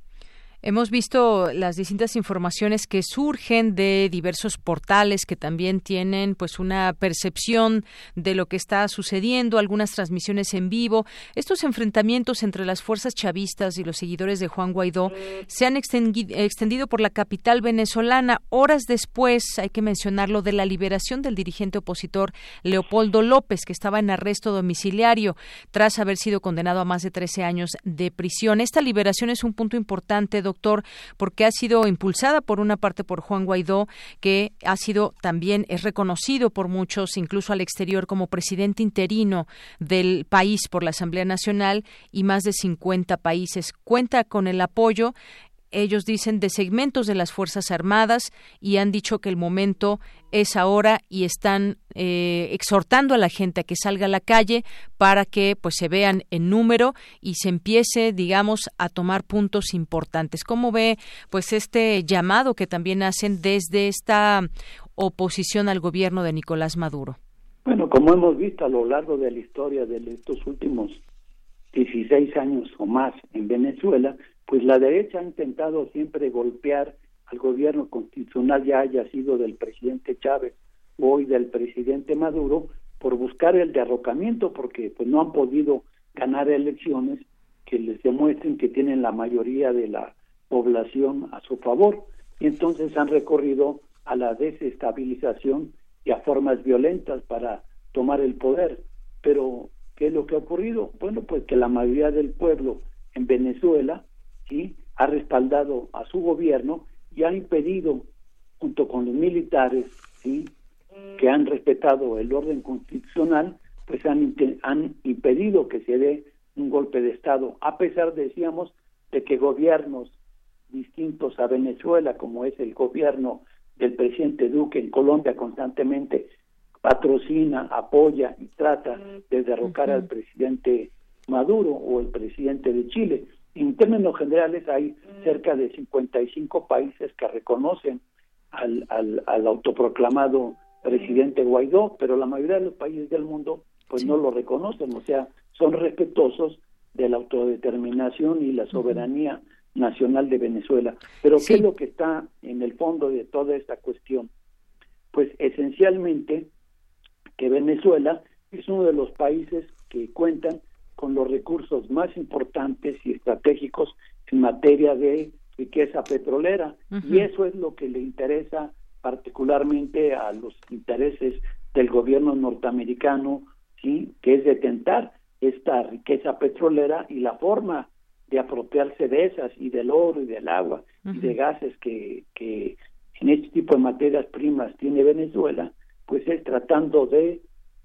Hemos visto las distintas informaciones que surgen de diversos portales que también tienen pues una percepción de lo que está sucediendo, algunas transmisiones en vivo. Estos enfrentamientos entre las fuerzas chavistas y los seguidores de Juan Guaidó se han extendido por la capital venezolana horas después, hay que mencionarlo, de la liberación del dirigente opositor Leopoldo López, que estaba en arresto domiciliario tras haber sido condenado a más de 13 años de prisión. Esta liberación es un punto importante, doctor, porque ha sido impulsada por una parte por Juan Guaidó, que ha sido también es reconocido por muchos, incluso al exterior, como presidente interino del país por la Asamblea Nacional y más de 50 países. Cuenta con el apoyo ellos dicen, de segmentos de las Fuerzas Armadas y han dicho que el momento es ahora y están eh, exhortando a la gente a que salga a la calle para que pues se vean en número y se empiece, digamos, a tomar puntos importantes. ¿Cómo ve pues este llamado que también hacen desde esta oposición al gobierno de Nicolás Maduro? Bueno, como hemos visto a lo largo de la historia de estos últimos 16 años o más en Venezuela, pues la derecha ha intentado siempre golpear al gobierno constitucional, ya haya sido del presidente Chávez o hoy del presidente Maduro, por buscar el derrocamiento, porque pues no han podido ganar elecciones que les demuestren que tienen la mayoría de la población a su favor. Y entonces han recorrido a la desestabilización y a formas violentas para tomar el poder. Pero, ¿qué es lo que ha ocurrido? Bueno, pues que la mayoría del pueblo en Venezuela ha respaldado a su gobierno y ha impedido, junto con los militares, ¿sí? que han respetado el orden constitucional, pues han, han impedido que se dé un golpe de Estado, a pesar, decíamos, de que gobiernos distintos a Venezuela, como es el gobierno del presidente Duque en Colombia, constantemente patrocina, apoya y trata de derrocar al presidente Maduro o el presidente de Chile. En términos generales hay cerca de 55 países que reconocen al, al, autoproclamado presidente Guaidó, pero la mayoría de los países del mundo pues no lo reconocen, o sea, son respetuosos de la autodeterminación y la soberanía nacional de Venezuela. Pero ¿qué es lo que está en el fondo de toda esta cuestión? Pues esencialmente que Venezuela es uno de los países que cuentan con los recursos más importantes y estratégicos en materia de riqueza petrolera. Y eso es lo que le interesa particularmente a los intereses del gobierno norteamericano, sí, que es detentar esta riqueza petrolera y la forma de apropiarse de esas y del oro y del agua y de gases que, que en este tipo de materias primas tiene Venezuela, pues es tratando de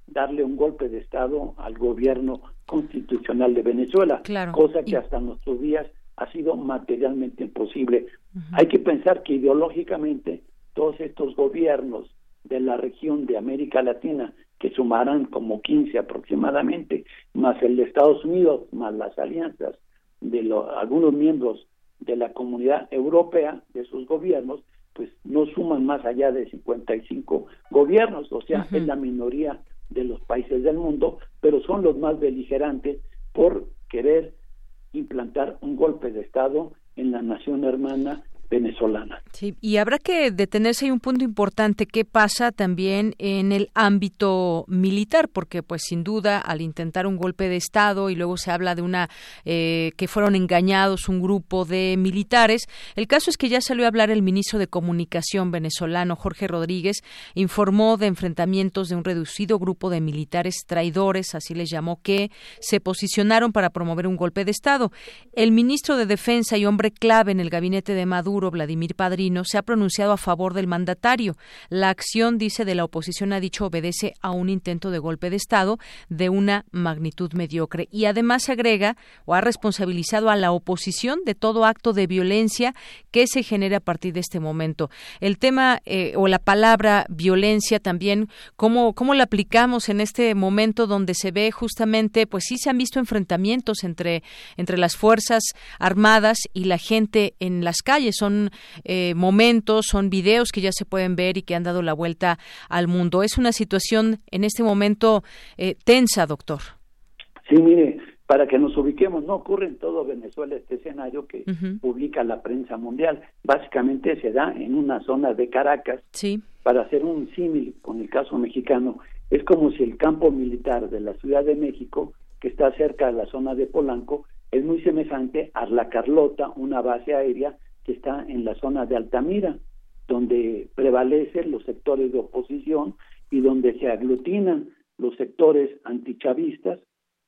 darle un golpe de Estado al gobierno constitucional de Venezuela, cosa que hasta nuestros días ha sido materialmente imposible. Hay que pensar que ideológicamente todos estos gobiernos de la región de América Latina, que sumarán como 15 aproximadamente, más el de Estados Unidos, más las alianzas de algunos miembros de la comunidad europea, de sus gobiernos, pues no suman más allá de 55 gobiernos, o sea, es la minoría de los países del mundo, pero son los más beligerantes por querer implantar un golpe de Estado en la nación hermana venezolana. Sí, y habrá que detenerse hay un punto importante qué pasa también en el ámbito militar, porque pues sin duda al intentar un golpe de estado y luego se habla de una eh, que fueron engañados un grupo de militares. El caso es que ya salió a hablar el ministro de Comunicación venezolano Jorge Rodríguez, informó de enfrentamientos de un reducido grupo de militares traidores, así les llamó, que se posicionaron para promover un golpe de estado. El ministro de Defensa y hombre clave en el gabinete de Maduro, Vladimir Padrino, se ha pronunciado a favor del mandatario. La acción, dice, de la oposición ha dicho obedece a un intento de golpe de Estado de una magnitud mediocre. Y además se agrega o ha responsabilizado a la oposición de todo acto de violencia que se genere a partir de este momento. El tema eh, o la palabra violencia también, ¿cómo, ¿cómo la aplicamos en este momento donde se ve justamente, pues sí se han visto enfrentamientos entre, entre las Fuerzas Armadas y la gente en las calles? Son eh, momentos, son videos que ya se pueden ver y que han dado la vuelta al mundo. Es una situación en este momento eh, tensa, doctor. Sí, mire, para que nos ubiquemos, no ocurre en todo Venezuela este escenario que publica la prensa mundial. Básicamente se da en una zona de Caracas. Sí. Para hacer un símil con el caso mexicano, es como si el campo militar de la Ciudad de México, que está cerca de la zona de Polanco, es muy semejante a La Carlota, una base aérea que está en la zona de Altamira, donde prevalecen los sectores de oposición y donde se aglutinan los sectores antichavistas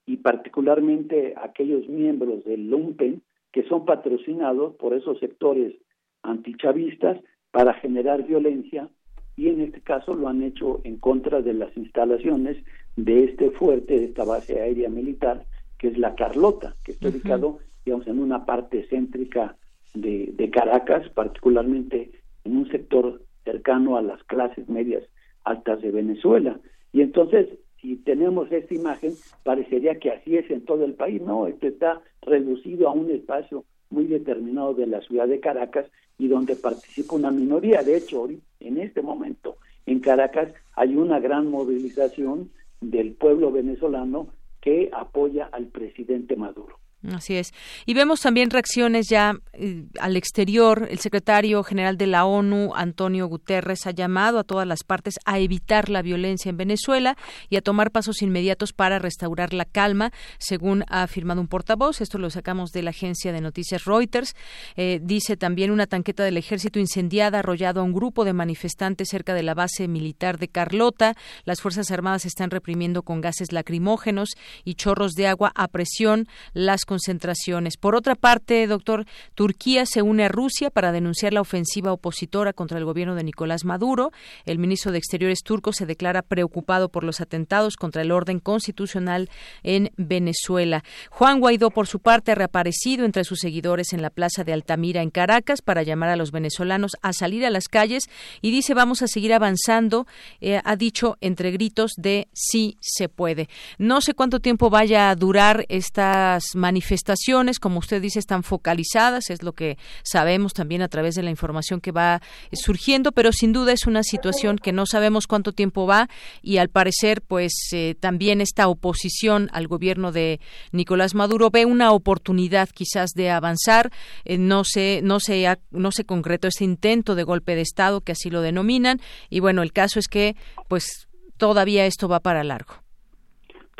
y particularmente aquellos miembros del Lumpen que son patrocinados por esos sectores antichavistas para generar violencia y en este caso lo han hecho en contra de las instalaciones de este fuerte, de esta base aérea militar, que es la Carlota, que está ubicado, digamos, en una parte céntrica de, Caracas, particularmente en un sector cercano a las clases medias altas de Venezuela. Y entonces, si tenemos esta imagen, parecería que así es en todo el país. No, esto está reducido a un espacio muy determinado de la ciudad de Caracas y donde participa una minoría. De hecho, en este momento, en Caracas hay una gran movilización del pueblo venezolano que apoya al presidente Maduro. Así es. Y vemos también reacciones ya eh, al exterior. El secretario general de la ONU, Antonio Guterres, ha llamado a todas las partes a evitar la violencia en Venezuela y a tomar pasos inmediatos para restaurar la calma, según ha afirmado un portavoz. Esto lo sacamos de la agencia de noticias Reuters. Eh, dice también una tanqueta del ejército incendiada arrollado a un grupo de manifestantes cerca de la base militar de Carlota. Las Fuerzas Armadas están reprimiendo con gases lacrimógenos y chorros de agua a presión las concentraciones. Por otra parte, doctor, Turquía se une a Rusia para denunciar la ofensiva opositora contra el gobierno de Nicolás Maduro. El ministro de Exteriores turco se declara preocupado por los atentados contra el orden constitucional en Venezuela. Juan Guaidó, por su parte, ha reaparecido entre sus seguidores en la plaza de Altamira, en Caracas, para llamar a los venezolanos a salir a las calles y dice vamos a seguir avanzando, eh, ha dicho entre gritos de sí se puede. No sé cuánto tiempo vaya a durar estas manifestaciones manifestaciones, como usted dice, están focalizadas, es lo que sabemos también a través de la información que va surgiendo, pero sin duda es una situación que no sabemos cuánto tiempo va y al parecer, pues eh, también esta oposición al gobierno de Nicolás Maduro ve una oportunidad quizás de avanzar. Eh, no se no se no se concretó ese intento de golpe de estado que así lo denominan y bueno, el caso es que pues todavía esto va para largo.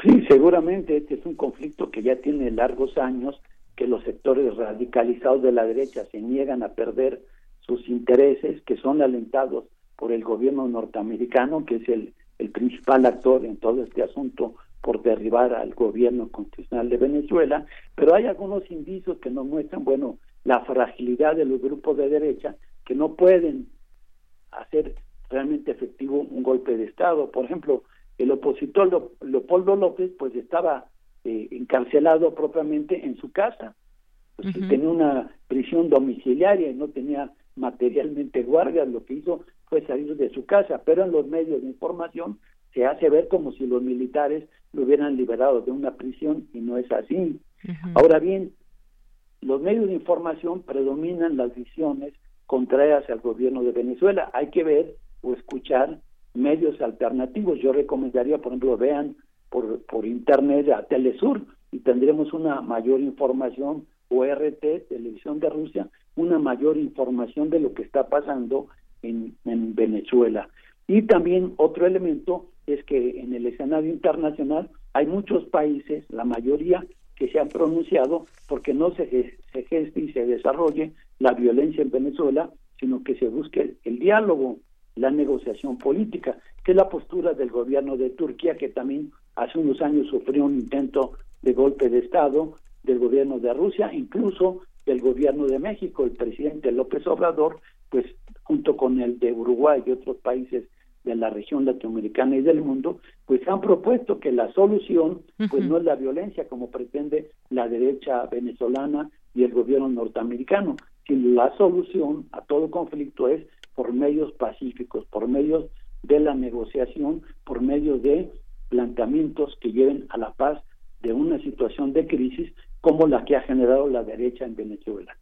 Sí, seguramente este es un conflicto que ya tiene largos años, que los sectores radicalizados de la derecha se niegan a perder sus intereses, que son alentados por el gobierno norteamericano, que es el, el principal actor en todo este asunto por derribar al gobierno constitucional de Venezuela, pero hay algunos indicios que nos muestran, bueno, la fragilidad de los grupos de derecha que no pueden hacer realmente efectivo un golpe de Estado. Por ejemplo, el opositor Leopoldo López pues estaba eh, encarcelado propiamente en su casa. Pues, tenía una prisión domiciliaria y no tenía materialmente guardias. Lo que hizo fue salir de su casa pero en los medios de información se hace ver como si los militares lo hubieran liberado de una prisión y no es así. Ahora bien los medios de información predominan las visiones contrarias al gobierno de Venezuela. Hay que ver o escuchar medios alternativos. Yo recomendaría, por ejemplo, vean por, por internet a Telesur y tendremos una mayor información o RT, Televisión de Rusia, una mayor información de lo que está pasando en, en Venezuela. Y también otro elemento es que en el escenario internacional hay muchos países, la mayoría, que se han pronunciado porque no se, se geste y se desarrolle la violencia en Venezuela, sino que se busque el diálogo, la negociación política, que es la postura del gobierno de Turquía, que también hace unos años sufrió un intento de golpe de Estado, del gobierno de Rusia, incluso del gobierno de México, el presidente López Obrador, pues junto con el de Uruguay y otros países de la región latinoamericana y del mundo, pues han propuesto que la solución pues no es la violencia como pretende la derecha venezolana y el gobierno norteamericano, sino la solución a todo conflicto es por medios pacíficos, por medios de la negociación, por medios de planteamientos que lleven a la paz de una situación de crisis como la que ha generado la derecha en Venezuela.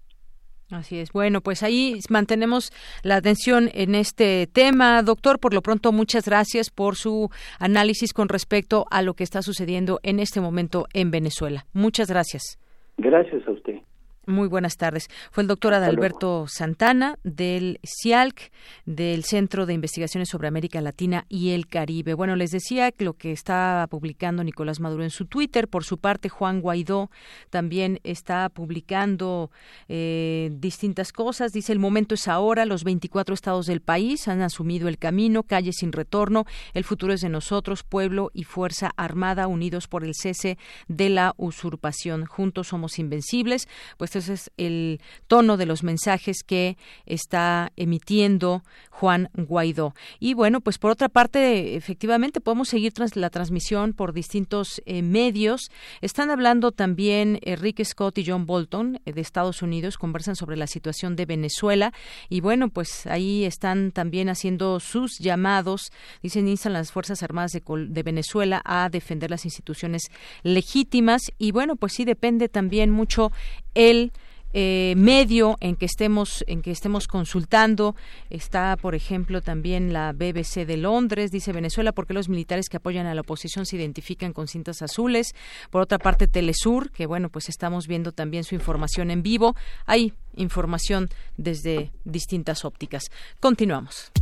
Así es. Bueno, pues ahí mantenemos la atención en este tema. Doctor, por lo pronto, muchas gracias por su análisis con respecto a lo que está sucediendo en este momento en Venezuela. Muchas gracias. Gracias a usted. Muy buenas tardes. Fue el doctor Adalberto Santana del CIALC, del Centro de Investigaciones sobre América Latina y el Caribe. Bueno, les decía lo que está publicando Nicolás Maduro en su Twitter. Por su parte, Juan Guaidó también está publicando eh, distintas cosas. Dice, el momento es ahora. Los 24 estados del país han asumido el camino, calle sin retorno. El futuro es de nosotros, pueblo y fuerza armada, unidos por el cese de la usurpación. Juntos somos invencibles. Pues ese es el tono de los mensajes que está emitiendo Juan Guaidó. Y bueno, pues por otra parte, efectivamente, podemos seguir la transmisión por distintos eh, medios. Están hablando también Enrique Scott y John Bolton eh, de Estados Unidos, conversan sobre la situación de Venezuela. Y bueno, pues ahí están también haciendo sus llamados, dicen, instan las Fuerzas Armadas de, de Venezuela a defender las instituciones legítimas. Y bueno, pues sí depende también mucho el eh, medio en que estemos en que estemos consultando. Está por ejemplo también la BBC de Londres dice Venezuela porque los militares que apoyan a la oposición se identifican con cintas azules. Por otra parte Telesur que bueno pues estamos viendo también su información en vivo. Hay información desde distintas ópticas. Continuamos.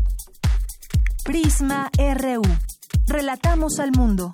Prisma RU relatamos al mundo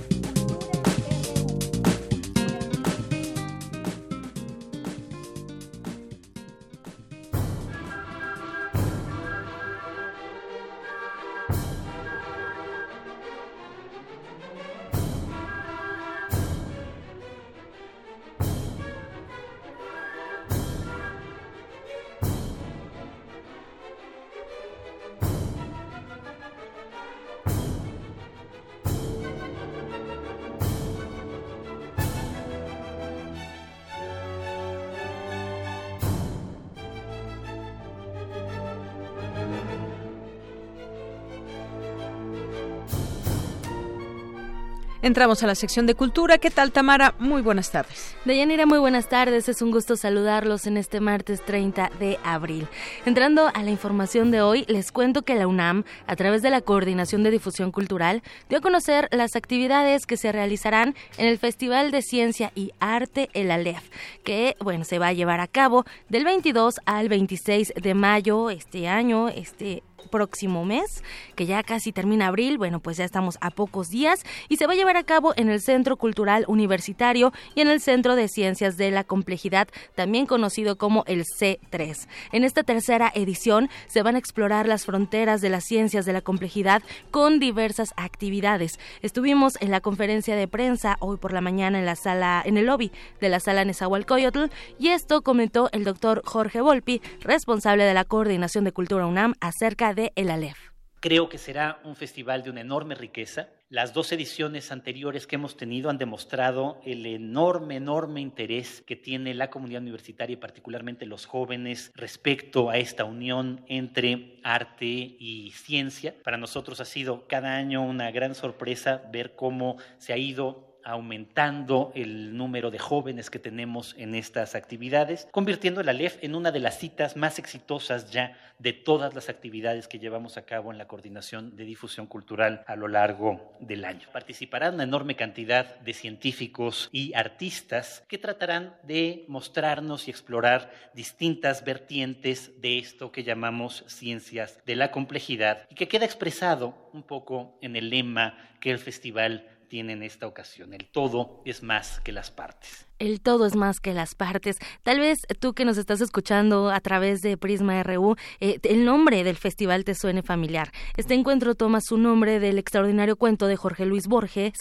Entramos a la sección de cultura. ¿Qué tal, Tamara? Muy buenas tardes. Deyanira, muy buenas tardes. Es un gusto saludarlos en este martes 30 de abril. Entrando a la información de hoy, les cuento que la UNAM, a través de la Coordinación de Difusión Cultural, dio a conocer las actividades que se realizarán en el Festival de Ciencia y Arte El Aleph, que, bueno, se va a llevar a cabo del 22 al 26 de mayo este año, este próximo mes, que ya casi termina abril, bueno, pues ya estamos a pocos días y se va a llevar a cabo en el Centro Cultural Universitario y en el Centro de Ciencias de la Complejidad, también conocido como el C3. En esta tercera edición se van a explorar las fronteras de las ciencias de la complejidad con diversas actividades. Estuvimos en la conferencia de prensa hoy por la mañana en la sala, en el lobby de la sala Nezahualcóyotl y esto comentó el doctor Jorge Volpi, responsable de la Coordinación de Cultura UNAM acerca de El Aleph. Creo que será un festival de una enorme riqueza. Las dos ediciones anteriores que hemos tenido han demostrado el enorme, enorme interés que tiene la comunidad universitaria y particularmente los jóvenes respecto a esta unión entre arte y ciencia. Para nosotros ha sido cada año una gran sorpresa ver cómo se ha ido aumentando el número de jóvenes que tenemos en estas actividades, convirtiendo la LEF en una de las citas más exitosas ya de todas las actividades que llevamos a cabo en la coordinación de difusión cultural a lo largo del año. Participarán una enorme cantidad de científicos y artistas que tratarán de mostrarnos y explorar distintas vertientes de esto que llamamos ciencias de la complejidad y que queda expresado un poco en el lema que el festival tiene en esta ocasión. El todo es más que las partes. El todo es más que las partes. Tal vez tú que nos estás escuchando a través de Prisma RU, eh, el nombre del festival te suene familiar. Este encuentro toma su nombre del extraordinario cuento de Jorge Luis Borges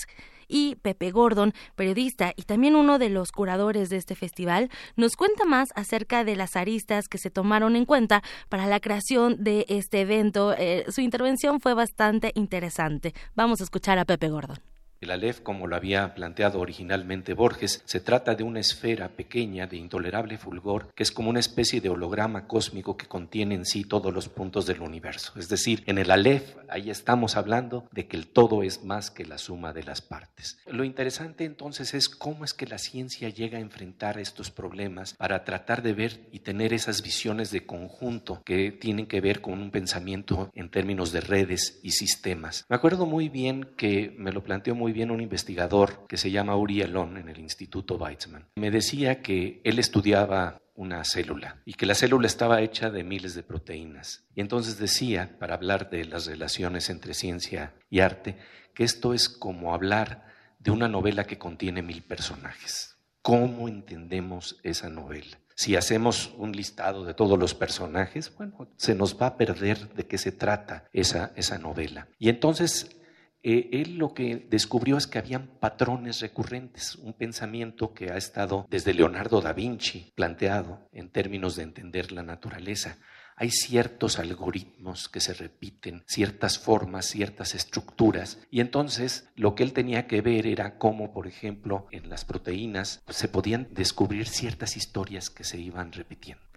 y Pepe Gordon, periodista y también uno de los curadores de este festival, nos cuenta más acerca de las aristas que se tomaron en cuenta para la creación de este evento. Eh, su intervención fue bastante interesante. Vamos a escuchar a Pepe Gordon. El Aleph, como lo había planteado originalmente Borges, se trata de una esfera pequeña de intolerable fulgor que es como una especie de holograma cósmico que contiene en sí todos los puntos del universo. Es decir, en el Aleph, ahí estamos hablando de que el todo es más que la suma de las partes. Lo interesante entonces es cómo es que la ciencia llega a enfrentar estos problemas para tratar de ver y tener esas visiones de conjunto que tienen que ver con un pensamiento en términos de redes y sistemas. Me acuerdo muy bien que me lo planteó muy bien un investigador que se llama Uri Elon en el Instituto Weizmann. Me decía que él estudiaba una célula y que la célula estaba hecha de miles de proteínas. Y entonces decía, para hablar de las relaciones entre ciencia y arte, que esto es como hablar de una novela que contiene mil personajes. ¿Cómo entendemos esa novela? Si hacemos un listado de todos los personajes, bueno, se nos va a perder de qué se trata esa, esa novela. Y entonces eh, él lo que descubrió es que habían patrones recurrentes, un pensamiento que ha estado desde Leonardo da Vinci planteado en términos de entender la naturaleza. Hay ciertos algoritmos que se repiten, ciertas formas, ciertas estructuras, y entonces lo que él tenía que ver era cómo, por ejemplo, en las proteínas se podían descubrir ciertas historias que se iban repitiendo.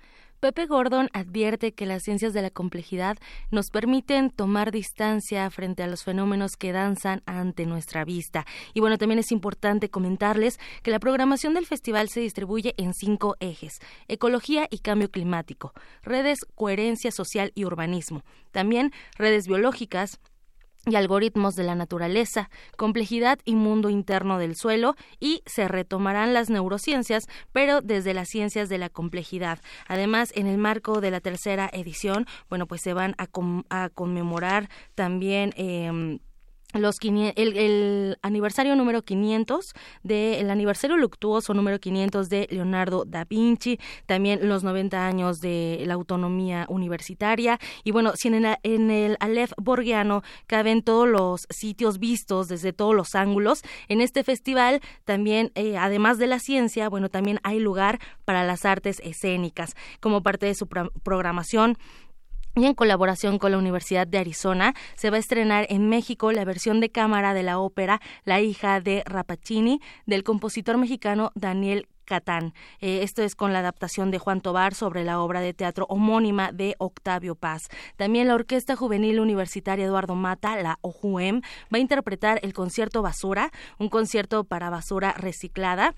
Pepe Gordon advierte que las ciencias de la complejidad nos permiten tomar distancia frente a los fenómenos que danzan ante nuestra vista. Y bueno, también es importante comentarles que la programación del festival se distribuye en cinco ejes, ecología y cambio climático, redes, coherencia social y urbanismo, también redes biológicas, y algoritmos de la naturaleza, complejidad y mundo interno del suelo y se retomarán las neurociencias, pero desde las ciencias de la complejidad. Además, en el marco de la tercera edición, bueno, pues se van a, conmemorar también eh, los el, aniversario número 500 de el aniversario luctuoso número 500 de Leonardo da Vinci, también los 90 años de la autonomía universitaria. Y bueno, si en el, en el Aleph Borgiano caben todos los sitios vistos desde todos los ángulos, en este festival también eh, además de la ciencia, bueno, también hay lugar para las artes escénicas como parte de su programación y en colaboración con la Universidad de Arizona se va a estrenar en México la versión de cámara de la ópera La hija de Rapacini del compositor mexicano Daniel Catán. Eh, esto es con la adaptación de Juan Tobar sobre la obra de teatro homónima de Octavio Paz. También la Orquesta Juvenil Universitaria Eduardo Mata, la OJUEM, va a interpretar el concierto Basura, un concierto para basura reciclada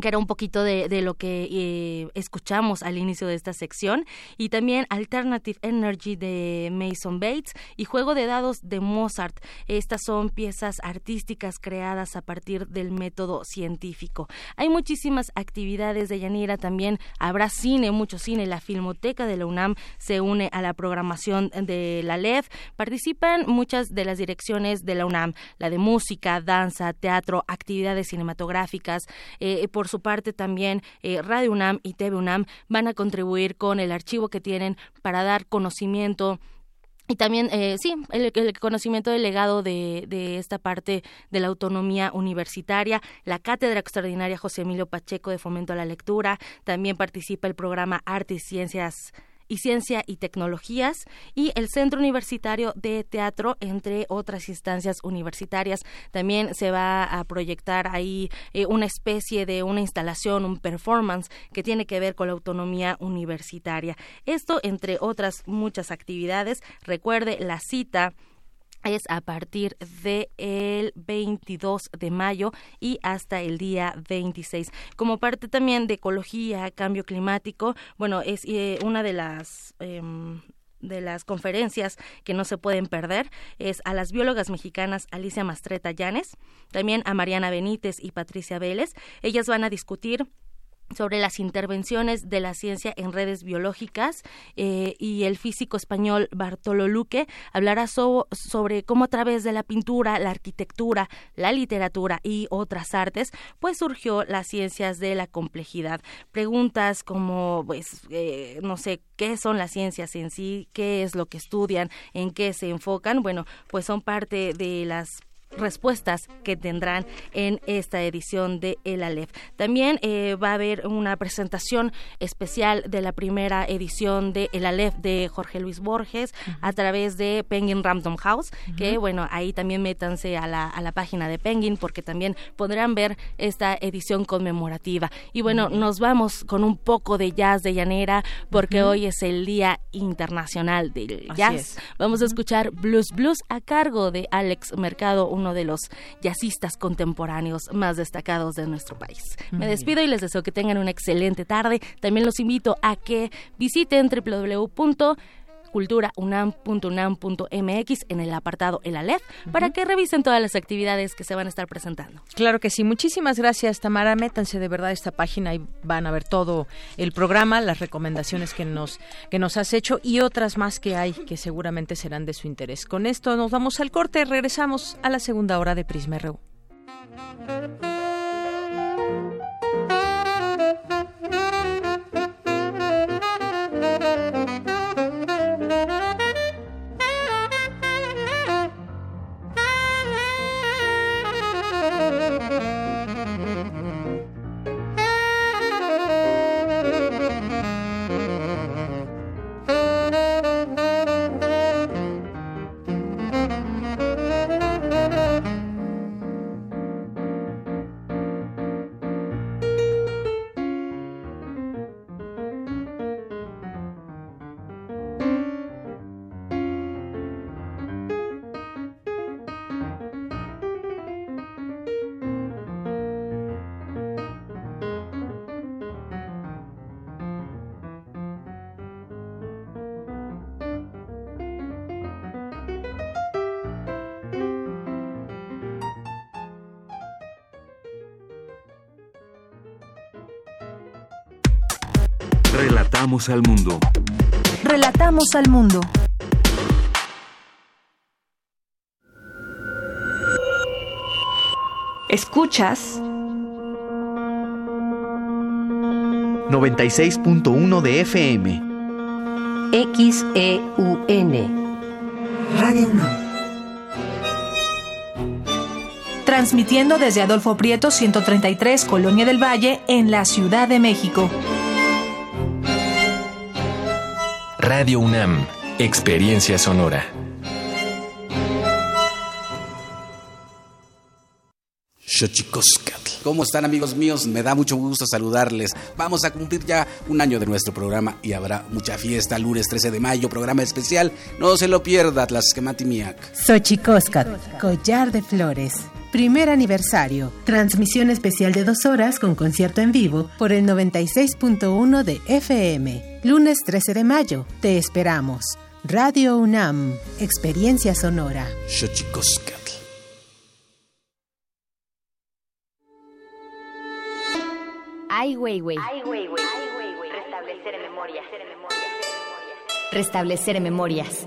que era un poquito de, de lo que eh, escuchamos al inicio de esta sección, y también Alternative Energy de Mason Bates y Juego de Dados de Mozart. Estas son piezas artísticas creadas a partir del método científico. Hay muchísimas actividades de Yanira también, habrá cine, mucho cine, la Filmoteca de la UNAM se une a la programación de la LEF, participan muchas de las direcciones de la UNAM, la de música, danza, teatro, actividades cinematográficas, eh, su parte también eh, Radio UNAM y TV UNAM van a contribuir con el archivo que tienen para dar conocimiento y también, eh, sí, el, conocimiento del legado de, de, esta parte de la autonomía universitaria, la Cátedra Extraordinaria José Emilio Pacheco de Fomento a la Lectura, también participa el programa Arte y Ciencias y Ciencia y Tecnologías y el Centro Universitario de Teatro, entre otras instancias universitarias. También se va a proyectar ahí eh, una especie de una instalación, un performance que tiene que ver con la autonomía universitaria. Esto, entre otras muchas actividades, recuerde la cita es a partir del el 22 de mayo y hasta el día 26. Como parte también de ecología, cambio climático, bueno, es eh, una de las... Em, de las conferencias que no se pueden perder es a las biólogas mexicanas Alicia Mastreta Llanes, también a Mariana Benítez y Patricia Vélez. Ellas van a discutir sobre las intervenciones de la ciencia en redes biológicas eh, y el físico español Bartolo Luque hablará sobre cómo a través de la pintura, la arquitectura, la literatura y otras artes, pues surgió las ciencias de la complejidad. Preguntas como, pues, eh, no sé, qué son las ciencias en sí, qué es lo que estudian, en qué se enfocan, bueno, pues son parte de las respuestas que tendrán en esta edición de El Aleph. También eh, va a haber una presentación especial de la primera edición de El Aleph de Jorge Luis Borges a través de Penguin Random House, que bueno, ahí también métanse a la, a la página de Penguin porque también podrán ver esta edición conmemorativa. Y bueno, nos vamos con un poco de jazz de llanera porque hoy es el Día Internacional del Jazz. Vamos a escuchar Blues Blues a cargo de Alex Mercado, uno de los jazzistas contemporáneos más destacados de nuestro país. Me despido y les deseo que tengan una excelente tarde. También los invito a que visiten www culturaunam.unam.mx en el apartado El Aleph para que revisen todas las actividades que se van a estar presentando. Claro que sí. Muchísimas gracias, Tamara. Métanse de verdad a esta página y van a ver todo el programa, las recomendaciones que nos, que nos has hecho y otras más que hay que seguramente serán de su interés. Con esto nos vamos al corte. Regresamos a la segunda hora de Prisma RU. Relatamos al mundo. Relatamos al mundo. Escuchas 96.1 de FM. XEUN. Radio 1. Transmitiendo desde Adolfo Prieto 133, Colonia del Valle, en la Ciudad de México. Radio UNAM, Experiencia Sonora. ¿Cómo están amigos míos? Me da mucho gusto saludarles. Vamos a cumplir ya un año de nuestro programa y habrá mucha fiesta lunes 13 de mayo, programa especial. No se lo pierda, Tlaxcamatimiac. Xochicóscat, collar de flores. Primer aniversario. Transmisión especial de dos horas con concierto en vivo por el 96.1 de FM. Lunes 13 de mayo. Te esperamos. Radio UNAM. Experiencia sonora. Xochicoscatl. Ay, güey, güey. Restablecer memorias. Restablecer memorias.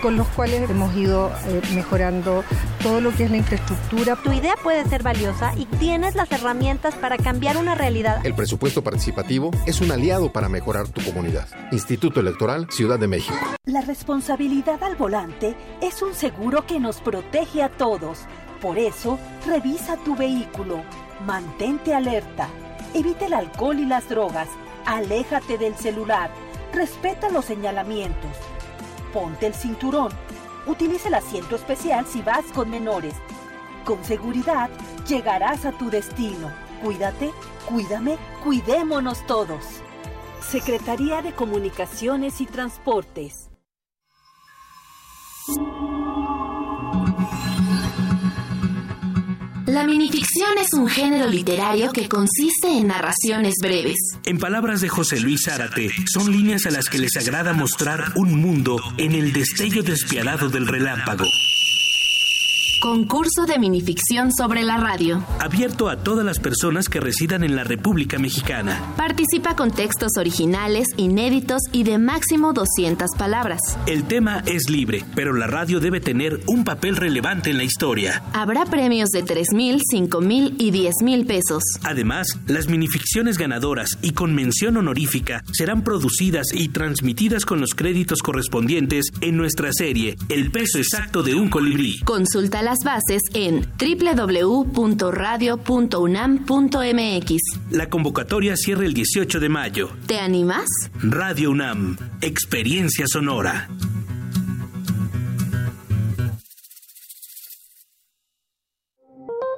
con los cuales hemos ido eh, mejorando todo lo que es la infraestructura. Tu idea puede ser valiosa y tienes las herramientas para cambiar una realidad. El presupuesto participativo es un aliado para mejorar tu comunidad. Instituto Electoral Ciudad de México. La responsabilidad al volante es un seguro que nos protege a todos. Por eso, revisa tu vehículo. Mantente alerta. Evita el alcohol y las drogas. Aléjate del celular. Respeta los señalamientos. Ponte el cinturón. Utiliza el asiento especial si vas con menores. Con seguridad llegarás a tu destino. Cuídate, cuídame, cuidémonos todos. Secretaría de Comunicaciones y Transportes. La minificción es un género literario que consiste en narraciones breves. En palabras de José Luis Zárate, son líneas a las que les agrada mostrar un mundo en el destello despiadado del relámpago. Concurso de minificción sobre la radio. Abierto a todas las personas que residan en la República Mexicana. Participa con textos originales, inéditos y de máximo 200 palabras. El tema es libre, pero la radio debe tener un papel relevante en la historia. Habrá premios de 3 mil, 5 mil y 10 mil pesos. Además, las minificciones ganadoras y con mención honorífica serán producidas y transmitidas con los créditos correspondientes en nuestra serie El peso exacto de un colibrí. Consulta las bases en www.radio.unam.mx. La convocatoria cierra el 18 de mayo. ¿Te animas? Radio UNAM, Experiencia Sonora.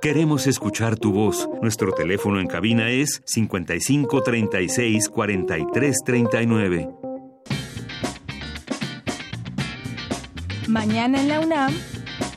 Queremos escuchar tu voz. Nuestro teléfono en cabina es 55 36 43 39. Mañana en la UNAM,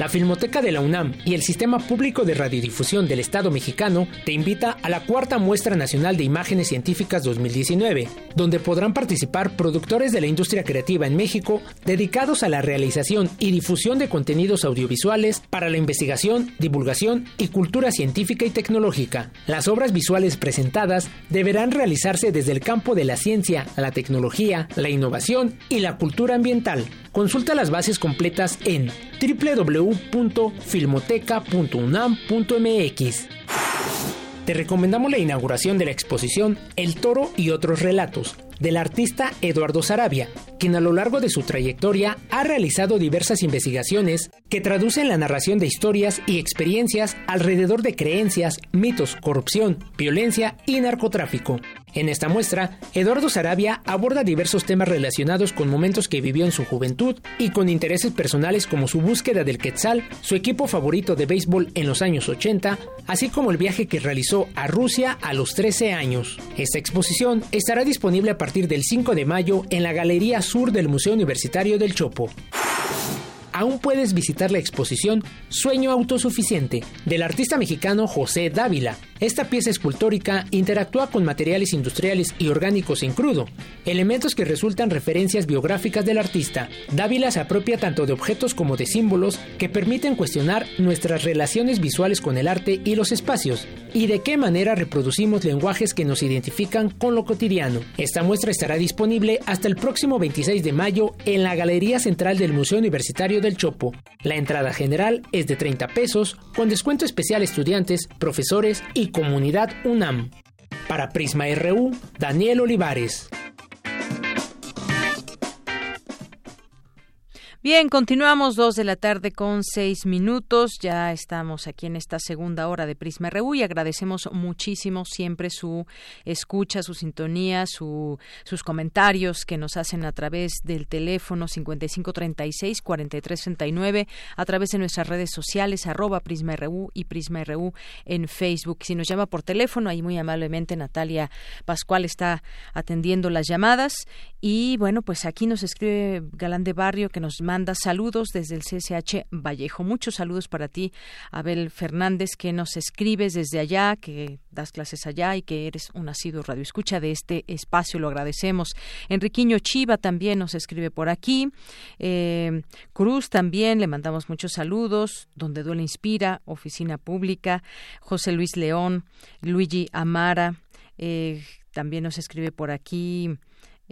La Filmoteca de la UNAM y el Sistema Público de Radiodifusión del Estado mexicano te invita a la Cuarta Muestra Nacional de Imágenes Científicas 2019, donde podrán participar productores de la industria creativa en México dedicados a la realización y difusión de contenidos audiovisuales para la investigación, divulgación y cultura científica y tecnológica. Las obras visuales presentadas deberán realizarse desde el campo de la ciencia, la tecnología, la innovación y la cultura ambiental. Consulta las bases completas en www.filmoteca.unam.mx. Te recomendamos la inauguración de la exposición El Toro y otros relatos del artista Eduardo Sarabia, quien a lo largo de su trayectoria ha realizado diversas investigaciones que traducen la narración de historias y experiencias alrededor de creencias, mitos, corrupción, violencia y narcotráfico. En esta muestra, Eduardo Sarabia aborda diversos temas relacionados con momentos que vivió en su juventud y con intereses personales como su búsqueda del Quetzal, su equipo favorito de béisbol en los años 80, así como el viaje que realizó a Rusia a los 13 años. Esta exposición estará disponible a partir del 5 de mayo en la Galería Sur del Museo Universitario del Chopo aún puedes visitar la exposición Sueño Autosuficiente del artista mexicano José Dávila. Esta pieza escultórica interactúa con materiales industriales y orgánicos en crudo, elementos que resultan referencias biográficas del artista. Dávila se apropia tanto de objetos como de símbolos que permiten cuestionar nuestras relaciones visuales con el arte y los espacios, y de qué manera reproducimos lenguajes que nos identifican con lo cotidiano. Esta muestra estará disponible hasta el próximo 26 de mayo en la Galería Central del Museo Universitario del Chopo. La entrada general es de 30 pesos, con descuento especial estudiantes, profesores y comunidad UNAM. Para Prisma RU, Daniel Olivares. Bien, continuamos dos de la tarde con seis minutos. Ya estamos aquí en esta segunda hora de Prisma RU y agradecemos muchísimo siempre su escucha, su sintonía, su, sus comentarios que nos hacen a través del teléfono 5536-4339, a través de nuestras redes sociales, arroba Prisma RU y Prisma RU en Facebook. Si nos llama por teléfono, ahí muy amablemente Natalia Pascual está atendiendo las llamadas. Y bueno, pues aquí nos escribe Galán de Barrio que nos manda saludos desde el CSH Vallejo. Muchos saludos para ti, Abel Fernández, que nos escribes desde allá, que das clases allá y que eres un asiduo radioescucha de este espacio. Lo agradecemos. Enriquiño Chiva también nos escribe por aquí. Eh, Cruz también, le mandamos muchos saludos. Donde Duele Inspira, Oficina Pública. José Luis León, Luigi Amara. Eh, también nos escribe por aquí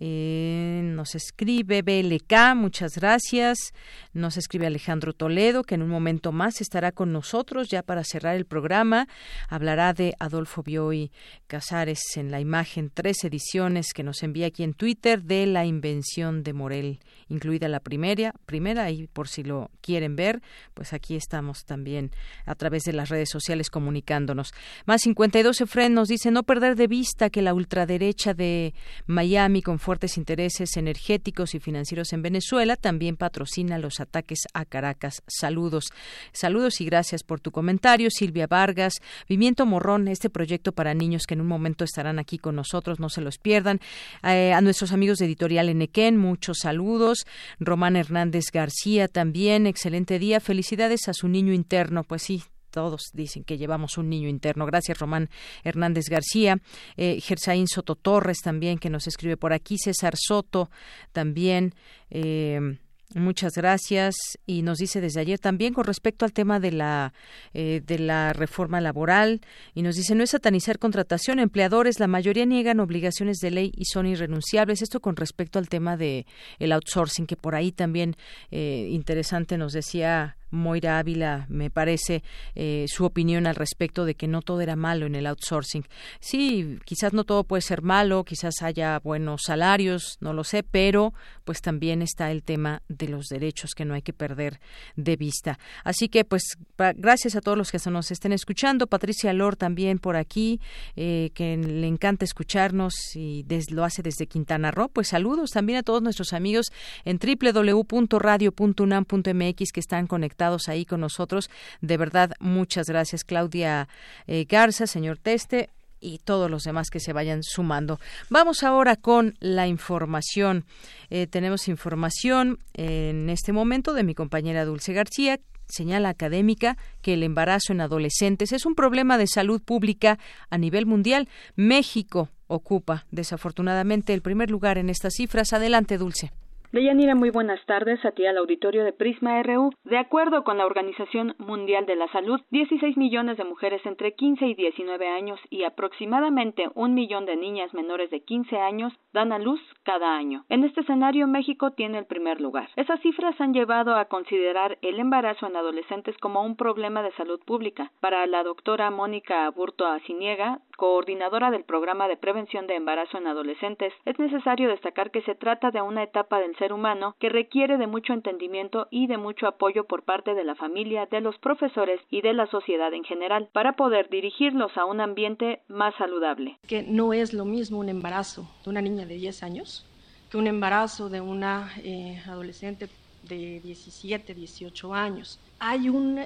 eh, nos escribe BLK, muchas gracias. Nos escribe Alejandro Toledo, que en un momento más estará con nosotros ya para cerrar el programa. Hablará de Adolfo Bioy Casares en la imagen, tres ediciones que nos envía aquí en Twitter de la invención de Morel, incluida la primera, primera y por si lo quieren ver, pues aquí estamos también a través de las redes sociales comunicándonos. Más 52 Efren nos dice no perder de vista que la ultraderecha de Miami con fuertes intereses energéticos y financieros en Venezuela, también patrocina los ataques a Caracas. Saludos. Saludos y gracias por tu comentario, Silvia Vargas. Vimiento Morrón, este proyecto para niños que en un momento estarán aquí con nosotros, no se los pierdan. Eh, a nuestros amigos de Editorial Enequén, muchos saludos. Román Hernández García también, excelente día. Felicidades a su niño interno. Pues sí, todos dicen que llevamos un niño interno. Gracias, Román Hernández García. Eh, Gersaín Soto Torres también, que nos escribe por aquí. César Soto también. Eh, Muchas gracias. Y nos dice desde ayer también con respecto al tema de la, eh, de la reforma laboral. Y nos dice, no es satanizar contratación. Empleadores, la mayoría niegan obligaciones de ley y son irrenunciables. Esto con respecto al tema de el outsourcing, que por ahí también eh, interesante nos decía Moira Ávila, me parece, eh, su opinión al respecto de que no todo era malo en el outsourcing. Sí, quizás no todo puede ser malo, quizás haya buenos salarios, no lo sé, pero pues también está el tema de los derechos que no hay que perder de vista. Así que pues gracias a todos los que nos estén escuchando. Patricia Lor también por aquí, eh, que le encanta escucharnos y lo hace desde Quintana Roo. Pues saludos también a todos nuestros amigos en www.radio.unam.mx que están conectados ahí con nosotros. De verdad, muchas gracias, Claudia eh, Garza, señor Teste y todos los demás que se vayan sumando. Vamos ahora con la información. Eh, tenemos información en este momento de mi compañera Dulce García. Señala académica que el embarazo en adolescentes es un problema de salud pública a nivel mundial. México ocupa desafortunadamente el primer lugar en estas cifras. Adelante, Dulce. Deyanira, muy buenas tardes a ti al auditorio de Prisma RU. De acuerdo con la Organización Mundial de la Salud, 16 millones de mujeres entre 15 y 19 años y aproximadamente un millón de niñas menores de 15 años dan a luz cada año. En este escenario, México tiene el primer lugar. Esas cifras han llevado a considerar el embarazo en adolescentes como un problema de salud pública. Para la doctora Mónica Burto Aciniega, coordinadora del programa de prevención de embarazo en adolescentes, es necesario destacar que se trata de una etapa del ser humano que requiere de mucho entendimiento y de mucho apoyo por parte de la familia, de los profesores y de la sociedad en general para poder dirigirlos a un ambiente más saludable. Que no es lo mismo un embarazo de una niña de 10 años que un embarazo de una eh, adolescente de 17, 18 años. Hay un,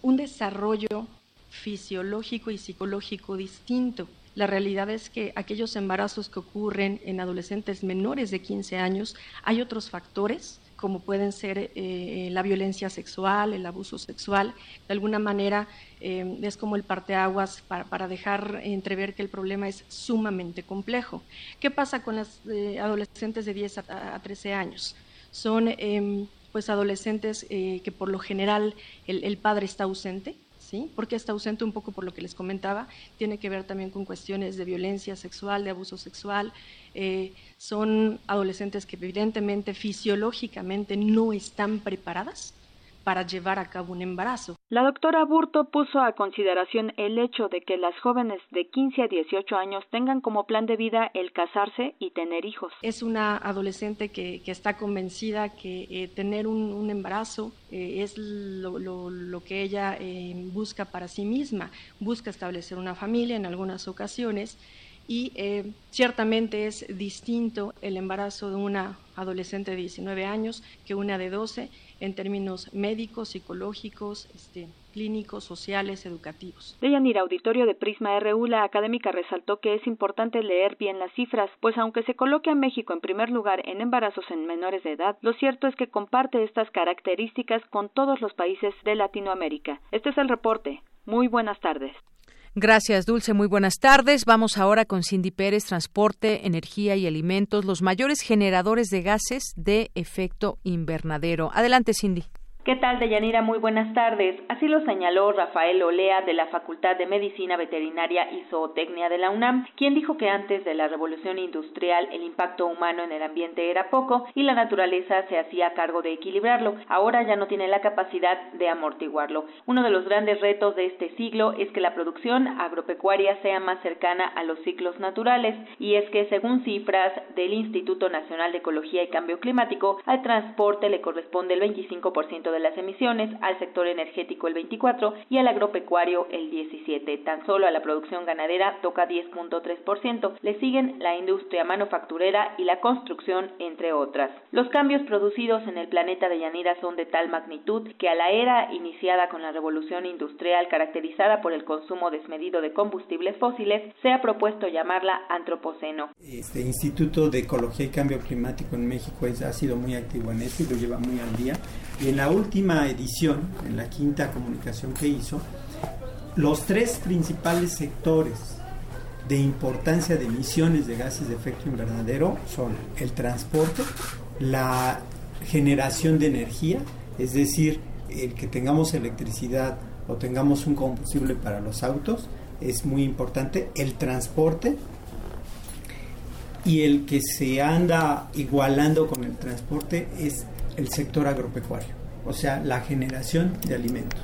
un desarrollo fisiológico y psicológico distinto la realidad es que aquellos embarazos que ocurren en adolescentes menores de 15 años, hay otros factores como pueden ser eh, la violencia sexual, el abuso sexual. De alguna manera eh, es como el parteaguas para, para, dejar entrever que el problema es sumamente complejo. ¿Qué pasa con las eh, adolescentes de 10 a, 13 años? Son em, pues adolescentes que por lo general el padre está ausente, Porque está ausente un poco por lo que les comentaba, tiene que ver también con cuestiones de violencia sexual, de abuso sexual. Eh, son adolescentes que evidentemente fisiológicamente no están preparadas para llevar a cabo un embarazo. La doctora Burto puso a consideración el hecho de que las jóvenes de 15 a 18 años tengan como plan de vida el casarse y tener hijos. Es una adolescente que, está convencida que eh, tener un, embarazo eh, es lo, que ella eh, busca para sí misma, busca establecer una familia en algunas ocasiones y ciertamente es distinto el embarazo de una adolescente de 19 años que una de 12 en términos médicos, psicológicos, este, clínicos, sociales, educativos. De Yanira Auditorio de Prisma RU, la académica resaltó que es importante leer bien las cifras, pues aunque se coloque a México en primer lugar en embarazos en menores de edad, lo cierto es que comparte estas características con todos los países de Latinoamérica. Este es el reporte. Muy buenas tardes. Gracias, Dulce. Muy buenas tardes. Vamos ahora con Cindy Pérez, Transporte, Energía y Alimentos, los mayores generadores de gases de efecto invernadero. Adelante, Cindy. ¿Qué tal, Deyanira? Muy buenas tardes. Así lo señaló Rafael Olea de la Facultad de Medicina Veterinaria y Zootecnia de la UNAM, quien dijo que antes de la revolución industrial el impacto humano en el ambiente era poco y la naturaleza se hacía cargo de equilibrarlo. Ahora ya no tiene la capacidad de amortiguarlo. Uno de los grandes retos de este siglo es que la producción agropecuaria sea más cercana a los ciclos naturales y es que según cifras del Instituto Nacional de Ecología y Cambio Climático, al transporte le corresponde el 25% de las emisiones, al sector energético el 24 y al agropecuario el 17. Tan solo a la producción ganadera toca 10.3%. Le siguen la industria manufacturera y la construcción, entre otras. Los cambios producidos en el planeta de Yanira son de tal magnitud que a la era iniciada con la revolución industrial caracterizada por el consumo desmedido de combustibles fósiles, se ha propuesto llamarla antropoceno. Este Instituto de Ecología y Cambio Climático en México es, ha sido muy activo en esto y lo lleva muy al día. Y en la última edición, en la quinta comunicación que hizo, los tres principales sectores de importancia de emisiones de gases de efecto invernadero son el transporte, la generación de energía, es decir, el que tengamos electricidad o tengamos un combustible para los autos, es muy importante, el transporte y el que se anda igualando con el transporte es el sector agropecuario, o sea, la generación de alimentos,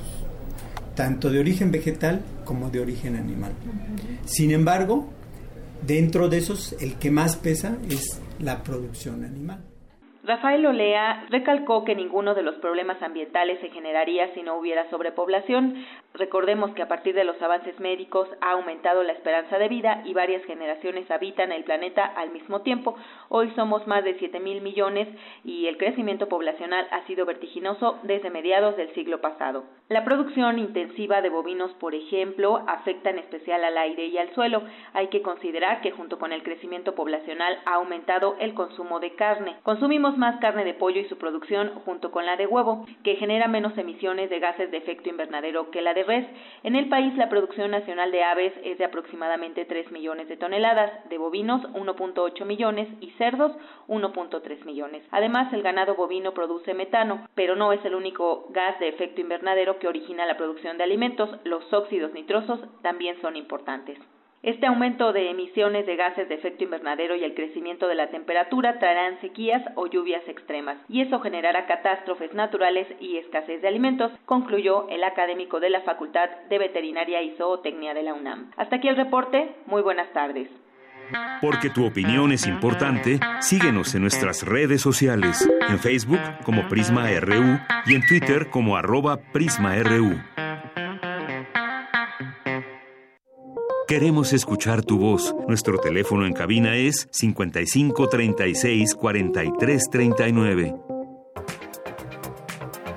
tanto de origen vegetal como de origen animal. Sin embargo, dentro de esos, el que más pesa es la producción animal. Rafael Olea recalcó que ninguno de los problemas ambientales se generaría si no hubiera sobrepoblación. Recordemos que a partir de los avances médicos ha aumentado la esperanza de vida y varias generaciones habitan el planeta al mismo tiempo. Hoy somos más de 7 mil millones y el crecimiento poblacional ha sido vertiginoso desde mediados del siglo pasado. La producción intensiva de bovinos, por ejemplo, afecta en especial al aire y al suelo. Hay que considerar que junto con el crecimiento poblacional ha aumentado el consumo de carne. Consumimos más carne de pollo y su producción junto con la de huevo, que genera menos emisiones de gases de efecto invernadero que la de res. En el país la producción nacional de aves es de aproximadamente 3 millones de toneladas, de bovinos 1.8 millones y cerdos 1.3 millones. Además, el ganado bovino produce metano, pero no es el único gas de efecto invernadero que origina la producción de alimentos. Los óxidos nitrosos también son importantes. Este aumento de emisiones de gases de efecto invernadero y el crecimiento de la temperatura traerán sequías o lluvias extremas, y eso generará catástrofes naturales y escasez de alimentos, concluyó el académico de la Facultad de Veterinaria y Zootecnia de la UNAM. Hasta aquí el reporte. Muy buenas tardes. Porque tu opinión es importante, síguenos en nuestras redes sociales, en Facebook como Prisma RU y en Twitter como arroba PrismaRU. Queremos escuchar tu voz. Nuestro teléfono en cabina es 55 36 43 39.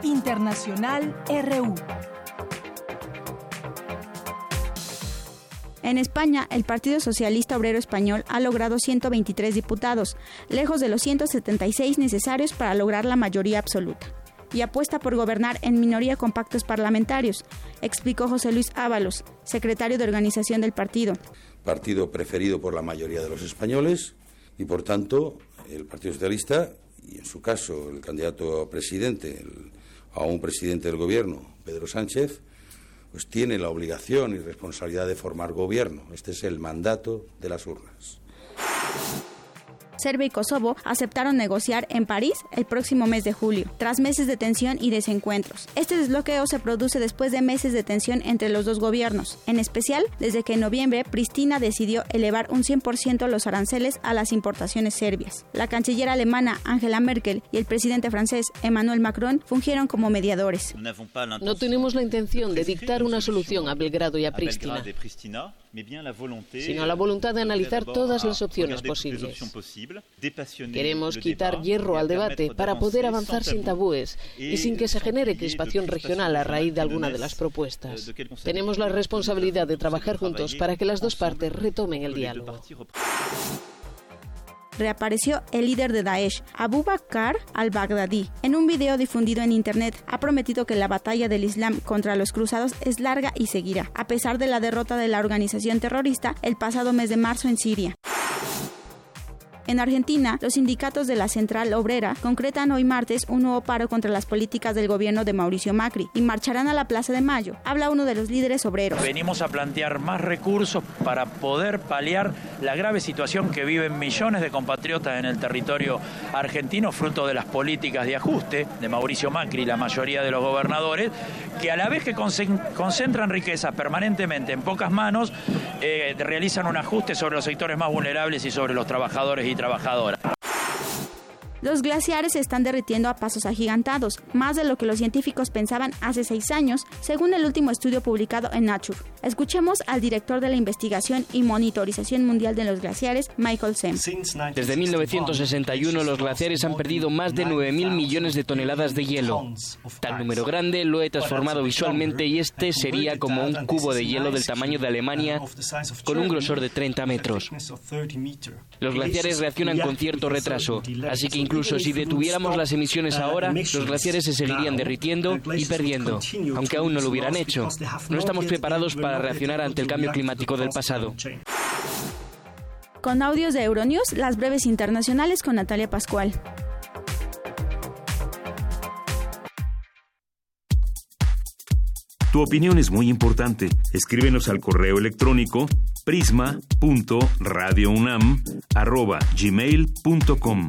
Internacional RU. En España, el Partido Socialista Obrero Español ha logrado 123 diputados, lejos de los 176 necesarios para lograr la mayoría absoluta y apuesta por gobernar en minoría con pactos parlamentarios, explicó José Luis Ábalos, secretario de organización del partido. Partido preferido por la mayoría de los españoles y, por tanto, el Partido Socialista, y en su caso el candidato a presidente, el, a un presidente del Gobierno, Pedro Sánchez, pues tiene la obligación y responsabilidad de formar gobierno. Este es el mandato de las urnas. Serbia y Kosovo aceptaron negociar en París el próximo mes de julio, tras meses de tensión y desencuentros. Este desbloqueo se produce después de meses de tensión entre los dos gobiernos, en especial desde que en noviembre Pristina decidió elevar un 100% los aranceles a las importaciones serbias. La canciller alemana Angela Merkel y el presidente francés Emmanuel Macron fungieron como mediadores. No tenemos la intención de dictar una solución a Belgrado y a Pristina sino la voluntad de analizar todas las opciones posibles. Queremos quitar hierro al debate para poder avanzar sin tabúes y sin que se genere crispación regional a raíz de alguna de las propuestas. Tenemos la responsabilidad de trabajar juntos para que las dos partes retomen el diálogo reapareció el líder de Daesh, Abu Bakr al-Baghdadi. En un video difundido en Internet, ha prometido que la batalla del Islam contra los cruzados es larga y seguirá, a pesar de la derrota de la organización terrorista el pasado mes de marzo en Siria. En Argentina, los sindicatos de la Central Obrera concretan hoy martes un nuevo paro contra las políticas del gobierno de Mauricio Macri y marcharán a la Plaza de Mayo. Habla uno de los líderes obreros. Venimos a plantear más recursos para poder paliar la grave situación que viven millones de compatriotas en el territorio argentino, fruto de las políticas de ajuste de Mauricio Macri y la mayoría de los gobernadores, que a la vez que concentran riquezas permanentemente en pocas manos, eh, realizan un ajuste sobre los sectores más vulnerables y sobre los trabajadores trabajadoras. Los glaciares se están derritiendo a pasos agigantados, más de lo que los científicos pensaban hace seis años, según el último estudio publicado en Nature. Escuchemos al director de la investigación y monitorización mundial de los glaciares, Michael Sem. Desde 1961 los glaciares han perdido más de 9.000 millones de toneladas de hielo. Tal número grande lo he transformado visualmente y este sería como un cubo de hielo del tamaño de Alemania con un grosor de 30 metros. Los glaciares reaccionan con cierto retraso, así que Incluso si detuviéramos las emisiones ahora, los glaciares se seguirían derritiendo y perdiendo, aunque aún no lo hubieran hecho. No estamos preparados para reaccionar ante el cambio climático del pasado. Con audios de Euronews, las breves internacionales con Natalia Pascual. Tu opinión es muy importante. Escríbenos al correo electrónico prisma.radiounam@gmail.com.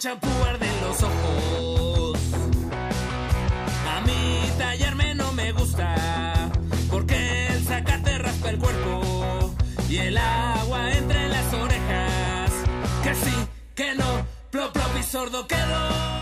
55 36 43 39.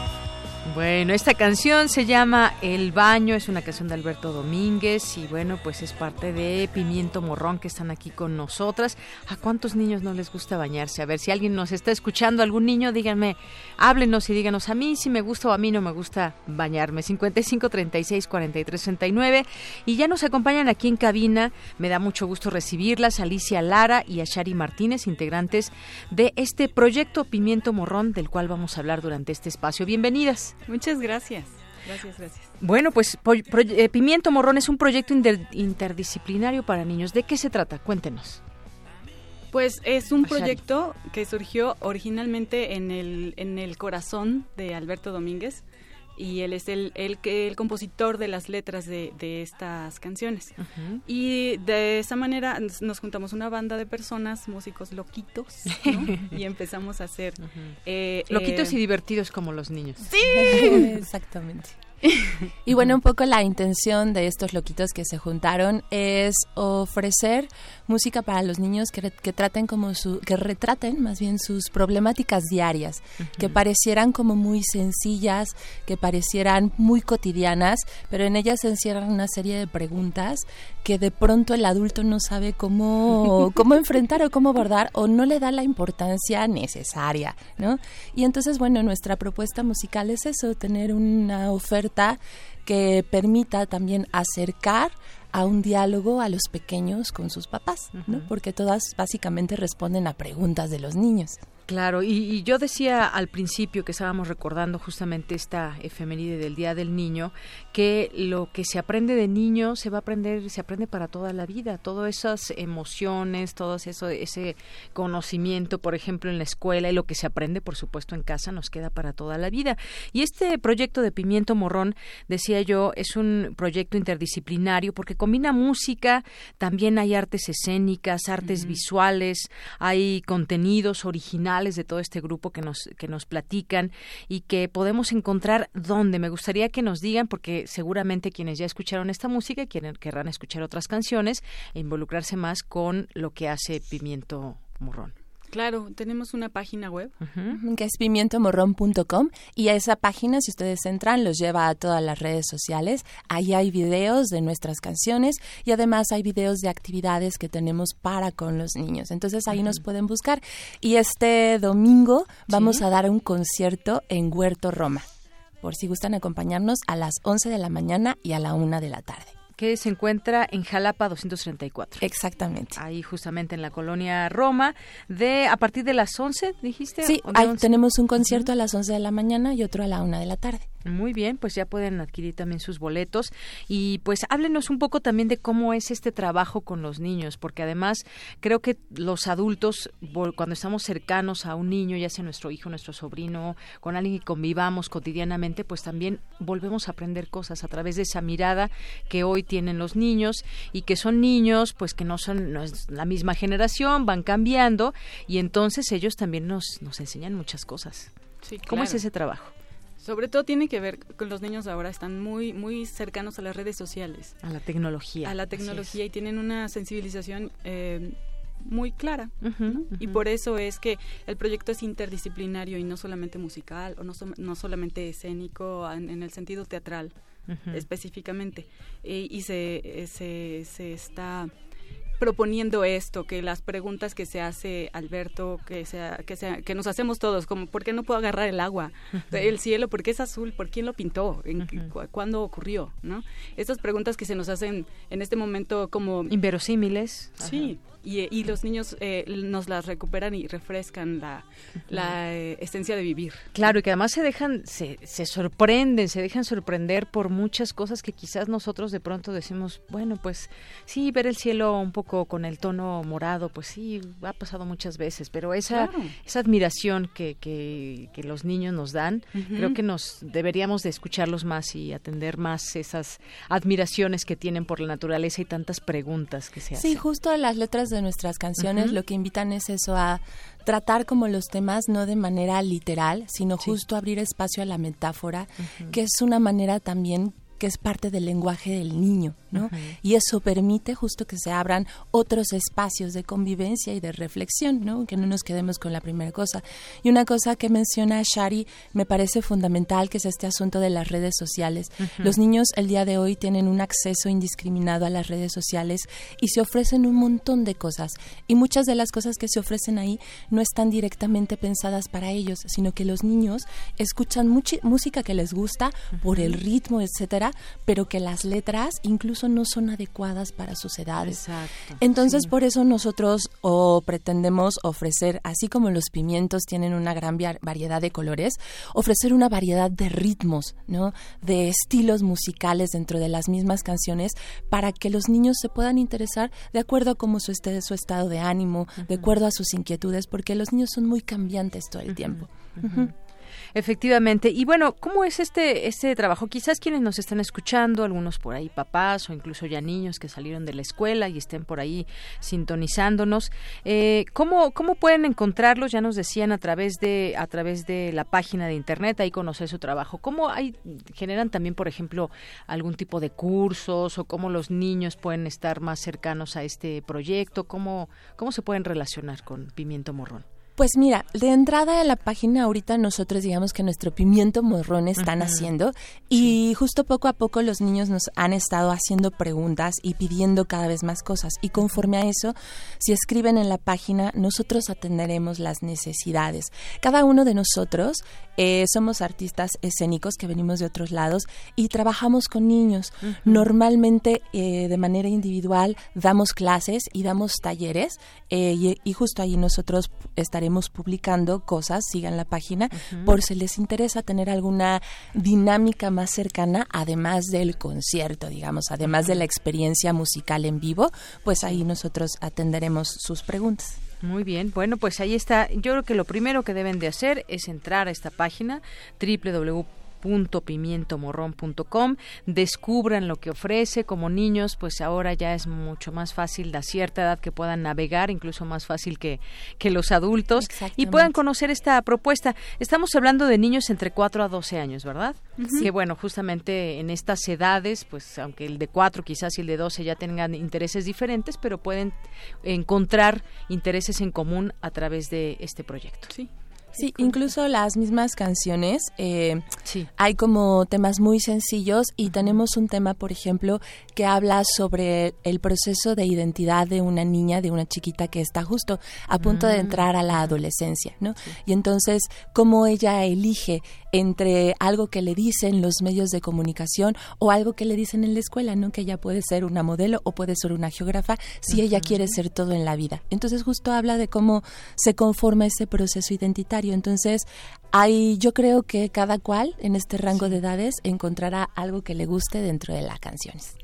Bueno, esta canción se llama El Baño, es una canción de Alberto Domínguez y bueno, pues es parte de Pimiento Morrón que están aquí con nosotras. ¿A cuántos niños no les gusta bañarse? A ver, si alguien nos está escuchando, algún niño, díganme, háblenos y díganos a mí si me gusta o a mí no me gusta bañarme. 55 36 43 69 y ya nos acompañan aquí en cabina. Me da mucho gusto recibirlas, Alicia Lara y a Shari Martínez, integrantes de este proyecto Pimiento Morrón del cual vamos a hablar durante este espacio. Bienvenidas. Muchas gracias. Gracias, gracias. Bueno, pues eh, Pimiento Morrón es un proyecto interdisciplinario para niños. ¿De qué se trata? Cuéntenos. Pues es un proyecto que surgió originalmente en el, en el corazón de Alberto Domínguez y él es el, el, el compositor de las letras de, de estas canciones. Y de esa manera nos juntamos una banda de personas, músicos loquitos, <laughs> y empezamos a hacer... Eh, loquitos y eh, divertidos como los niños. Sí, <laughs> exactamente. <laughs> y bueno, un poco la intención de estos loquitos que se juntaron es ofrecer música para los niños que, que traten como su, que retraten más bien sus problemáticas diarias, que parecieran como muy sencillas, que parecieran muy cotidianas, pero en ellas se encierran una serie de preguntas que de pronto el adulto no sabe cómo, <laughs> cómo enfrentar o cómo abordar o no le da la importancia necesaria, ¿no? Y entonces, bueno, nuestra propuesta musical es eso, tener una oferta que permita también acercar a un diálogo a los pequeños con sus papás, ¿no? Porque todas básicamente responden a preguntas de los niños. Claro, y, yo decía al principio que estábamos recordando justamente esta efeméride del Día del Niño, que lo que se aprende de niño se va a aprender, se aprende para toda la vida, todas esas emociones, todo eso, ese conocimiento, por ejemplo, en la escuela y lo que se aprende, por supuesto, en casa nos queda para toda la vida. Y este proyecto de Pimiento Morrón, decía yo, es un proyecto interdisciplinario porque combina música, también hay artes escénicas, artes visuales, hay contenidos originales de todo este grupo que nos, que nos platican y que podemos encontrar dónde. Me gustaría que nos digan, porque seguramente quienes ya escucharon esta música quieren, querrán escuchar otras canciones e involucrarse más con lo que hace Pimiento Morrón. Claro, tenemos una página web que es pimientomorrón.com y a esa página, si ustedes entran, los lleva a todas las redes sociales. Ahí hay videos de nuestras canciones y además hay videos de actividades que tenemos para con los niños. Entonces ahí nos pueden buscar. Y este domingo vamos a dar un concierto en Huerto Roma, por si gustan acompañarnos a las 11 de la mañana y a la 1 de la tarde que se encuentra en Jalapa 234. Exactamente. Ahí justamente en la colonia Roma, de a partir de las 11, dijiste. Sí, ahí tenemos un concierto a las 11 de la mañana y otro a la 1 de la tarde. Muy bien, pues ya pueden adquirir también sus boletos y pues háblenos un poco también de cómo es este trabajo con los niños, porque además creo que los adultos cuando estamos cercanos a un niño, ya sea nuestro hijo, nuestro sobrino, con alguien que convivamos cotidianamente, pues también volvemos a aprender cosas a través de esa mirada que hoy tienen los niños y que son niños pues que no son la misma generación, van cambiando y entonces ellos también nos, nos enseñan muchas cosas. ¿Cómo es ese trabajo? Sobre todo tiene que ver con los niños ahora, están muy, muy cercanos a las redes sociales. A la tecnología. A la tecnología y tienen una sensibilización eh, muy clara. Y por eso es que el proyecto es interdisciplinario y no solamente musical o no, no solamente escénico en, el sentido teatral específicamente. Eh, y se, se, se está proponiendo esto, que las preguntas que se hace Alberto, que sea, que sea, que nos hacemos todos, como ¿por qué no puedo agarrar el agua? El cielo, ¿por qué es azul? ¿Por quién lo pintó? ¿En, ¿Cuándo ocurrió? ¿No? Estas preguntas que se nos hacen en este momento como inverosímiles. Sí, y, los niños eh, nos las recuperan y refrescan la, la eh, esencia de vivir. Claro, y que además se dejan, se, se sorprenden, se dejan sorprender por muchas cosas que quizás nosotros de pronto decimos, bueno, pues sí, ver el cielo un poco con el tono morado, pues sí, ha pasado muchas veces, pero esa, esa admiración que, que, los niños nos dan, creo que nos deberíamos de escucharlos más y atender más esas admiraciones que tienen por la naturaleza y tantas preguntas que se hacen. Sí, justo las letras de nuestras canciones lo que invitan es eso a tratar como los temas no de manera literal, sino justo abrir espacio a la metáfora, que es una manera también que es parte del lenguaje del niño, ¿no? Y eso permite justo que se abran otros espacios de convivencia y de reflexión, ¿no? Que no nos quedemos con la primera cosa. Y una cosa que menciona Shari me parece fundamental, que es este asunto de las redes sociales. Los niños el día de hoy tienen un acceso indiscriminado a las redes sociales y se ofrecen un montón de cosas. Y muchas de las cosas que se ofrecen ahí no están directamente pensadas para ellos, sino que los niños escuchan mucha música que les gusta por el ritmo, etcétera, pero que las letras incluso no son adecuadas para sus edades. Entonces, por eso nosotros o pretendemos ofrecer, así como los pimientos tienen una gran variedad de colores, ofrecer una variedad de ritmos, ¿no? De estilos musicales dentro de las mismas canciones para que los niños se puedan interesar de acuerdo a cómo su, su estado de ánimo, de acuerdo a sus inquietudes, porque los niños son muy cambiantes todo el tiempo. Efectivamente. Y bueno, ¿cómo es este, este trabajo? Quizás quienes nos están escuchando, algunos por ahí papás o incluso ya niños que salieron de la escuela y estén por ahí sintonizándonos. Eh, ¿cómo, ¿Cómo pueden encontrarlos? Ya nos decían a través de, a través de la página de internet, ahí conocer su trabajo. ¿Cómo hay, generan también, por ejemplo, algún tipo de cursos o cómo los niños pueden estar más cercanos a este proyecto? ¿Cómo, cómo se pueden relacionar con Pimiento Morrón? Pues mira, de entrada a la página ahorita nosotros digamos que nuestro pimiento morrón están haciendo y justo poco a poco los niños nos han estado haciendo preguntas y pidiendo cada vez más cosas y conforme a eso, si escriben en la página, nosotros atenderemos las necesidades. Cada uno de nosotros eh, somos artistas escénicos que venimos de otros lados y trabajamos con niños. Normalmente eh, de manera individual damos clases y damos talleres eh, y, y justo ahí nosotros estaremos publicando cosas, sigan la página, por si les interesa tener alguna dinámica más cercana, además del concierto, digamos, además de la experiencia musical en vivo, pues ahí nosotros atenderemos sus preguntas. Muy bien, bueno, pues ahí está. Yo creo que lo primero que deben de hacer es entrar a esta página www www.pimientomorrón.com. Descubran lo que ofrece como niños, pues ahora ya es mucho más fácil a cierta edad que puedan navegar, incluso más fácil que, que los adultos, y puedan conocer esta propuesta. Estamos hablando de niños entre 4 a 12 años, ¿verdad? Que bueno, justamente en estas edades, pues aunque el de 4 quizás y el de 12 ya tengan intereses diferentes, pero pueden encontrar intereses en común a través de este proyecto. Sí. Sí, incluso las mismas canciones, eh, hay como temas muy sencillos y tenemos un tema, por ejemplo, que habla sobre el proceso de identidad de una niña, de una chiquita que está justo a punto de mm. entrar a la adolescencia, ¿no? Y entonces, cómo ella elige entre algo que le dicen los medios de comunicación o algo que le dicen en la escuela, ¿no? Que ella puede ser una modelo o puede ser una geógrafa si ella quiere ser todo en la vida. Entonces, justo habla de cómo se conforma ese proceso identitario entonces, hay, yo creo que cada cual en este rango de edades encontrará algo que le guste dentro de las canciones.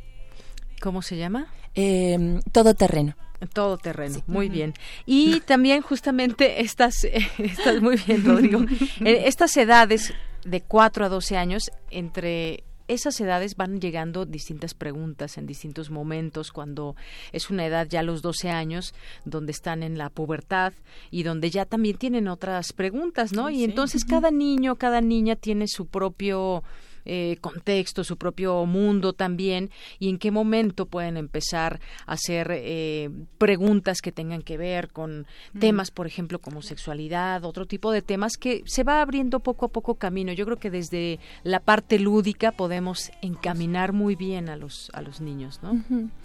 ¿Cómo se llama? Eh, todo terreno. Todo terreno, muy bien. Y <laughs> también justamente estas, <laughs> estas muy bien, Rodrigo, <laughs> eh, estas edades de 4 a 12 años entre esas edades van llegando distintas preguntas en distintos momentos, cuando es una edad ya a los 12 años, donde están en la pubertad y donde ya también tienen otras preguntas, ¿no? y entonces cada niño, cada niña tiene su propio eh, contexto, su propio mundo también, y en qué momento pueden empezar a hacer eh, preguntas que tengan que ver con temas, por ejemplo, como sexualidad, otro tipo de temas que se va abriendo poco a poco camino. Yo creo que desde la parte lúdica podemos encaminar muy bien a los, a los niños, ¿no?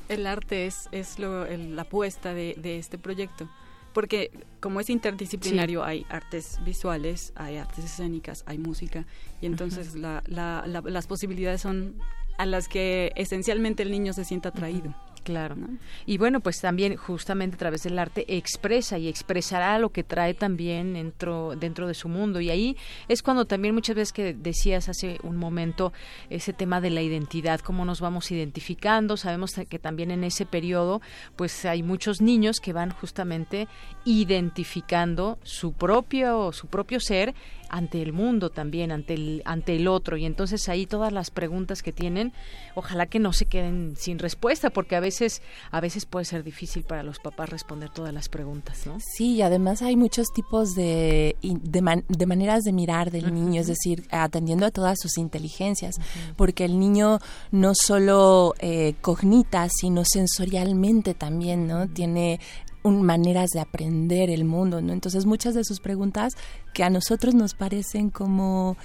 El arte es, es lo, la apuesta de, de este proyecto porque como es interdisciplinario hay artes visuales, hay artes escénicas, hay música y entonces las posibilidades son a las que esencialmente el niño se sienta atraído. Claro. Y bueno, pues también justamente a través del arte expresa y expresará lo que trae también dentro, dentro de su mundo. Y ahí es cuando también muchas veces que decías hace un momento ese tema de la identidad, cómo nos vamos identificando. Sabemos que también en ese periodo pues hay muchos niños que van justamente identificando su propio, su propio ser ante el mundo también, ante el, ante el otro. Y entonces ahí todas las preguntas que tienen, ojalá que no se queden sin respuesta, porque a veces, a veces puede ser difícil para los papás responder todas las preguntas, ¿no? Sí, y además hay muchos tipos de, de, maneras de mirar del niño, es decir, atendiendo a todas sus inteligencias, porque el niño no solo eh, cognita, sino sensorialmente también, ¿no? Tiene maneras de aprender el mundo, ¿no? Entonces muchas de sus preguntas que a nosotros nos parecen como,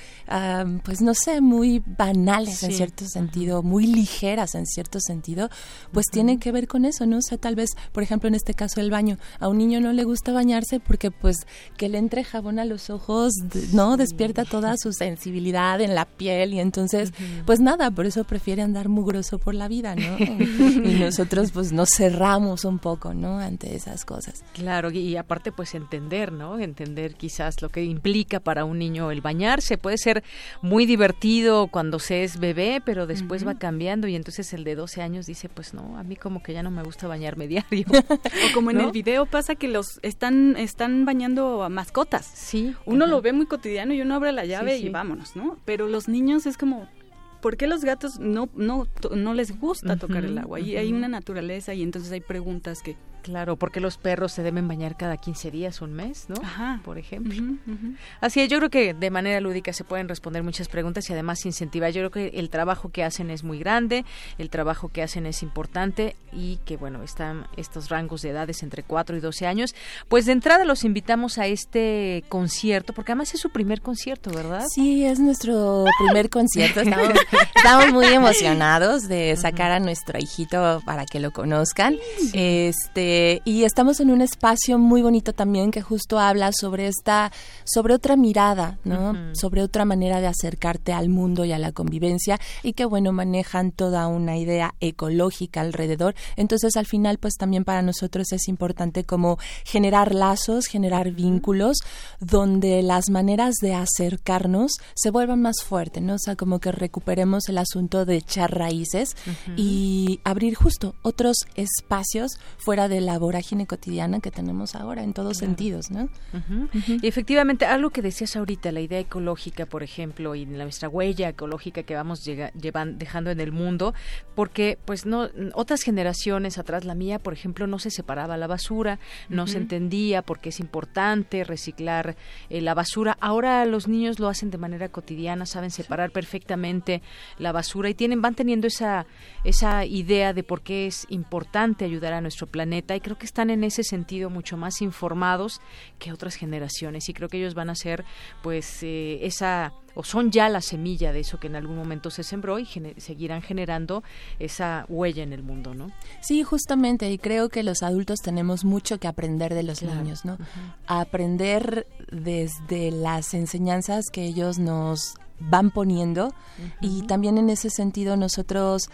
pues no sé, muy banales en cierto sentido, muy ligeras en cierto sentido, pues tienen que ver con eso, ¿no? O sea, tal vez, por ejemplo, en este caso el baño, a un niño no le gusta bañarse porque pues que le entre jabón a los ojos, ¿no? Despierta toda su sensibilidad en la piel y entonces, pues nada, por eso prefiere andar mugroso por la vida, ¿no? <laughs> y nosotros pues nos cerramos un poco, ¿no? Ante esas cosas. Claro, y aparte pues entender, ¿no? Entender quizás lo que implica para un niño el bañarse. Puede ser muy divertido cuando se es bebé, pero después va cambiando y entonces el de 12 años dice, pues no, a mí como que ya no me gusta bañarme <laughs> diario. o como en el video pasa que los están están bañando a mascotas. Sí. Uno lo ve muy cotidiano y uno abre la llave y vámonos, ¿no? Pero los niños es como ¿por qué los gatos no, no, no les gusta tocar el agua? Y hay una naturaleza y entonces hay preguntas que Claro, porque los perros se deben bañar cada 15 días, un mes, ¿no? Ajá. Por ejemplo. Así es, yo creo que de manera lúdica se pueden responder muchas preguntas y además incentivar. Yo creo que el trabajo que hacen es muy grande, el trabajo que hacen es importante y que, bueno, están estos rangos de edades entre 4 y 12 años. Pues de entrada los invitamos a este concierto, porque además es su primer concierto, ¿verdad? Sí, es nuestro primer concierto. Estamos, <laughs> muy emocionados de sacar a nuestro hijito para que lo conozcan. Este eh, y estamos en un espacio muy bonito también que justo habla sobre esta, sobre otra mirada, ¿no? Sobre otra manera de acercarte al mundo y a la convivencia y que bueno, manejan toda una idea ecológica alrededor. Entonces al final pues también para nosotros es importante como generar lazos, generar vínculos donde las maneras de acercarnos se vuelvan más fuertes, ¿no? O sea, como que recuperemos el asunto de echar raíces y abrir justo otros espacios fuera de la vorágine cotidiana que tenemos ahora en todos sentidos, ¿no? Y efectivamente, algo que decías ahorita, la idea ecológica, por ejemplo, y nuestra huella ecológica que vamos llevan, dejando en el mundo, porque pues no otras generaciones atrás, la mía, por ejemplo, no se separaba la basura, no se entendía por qué es importante reciclar eh, la basura. Ahora los niños lo hacen de manera cotidiana, saben separar perfectamente la basura y tienen van teniendo esa esa idea de por qué es importante ayudar a nuestro planeta y creo que están en ese sentido mucho más informados que otras generaciones y creo que ellos van a ser pues eh, esa o son ya la semilla de eso que en algún momento se sembró y seguirán generando esa huella en el mundo, ¿no? Sí, justamente, y creo que los adultos tenemos mucho que aprender de los niños, ¿no? Aprender desde las enseñanzas que ellos nos van poniendo y también en ese sentido nosotros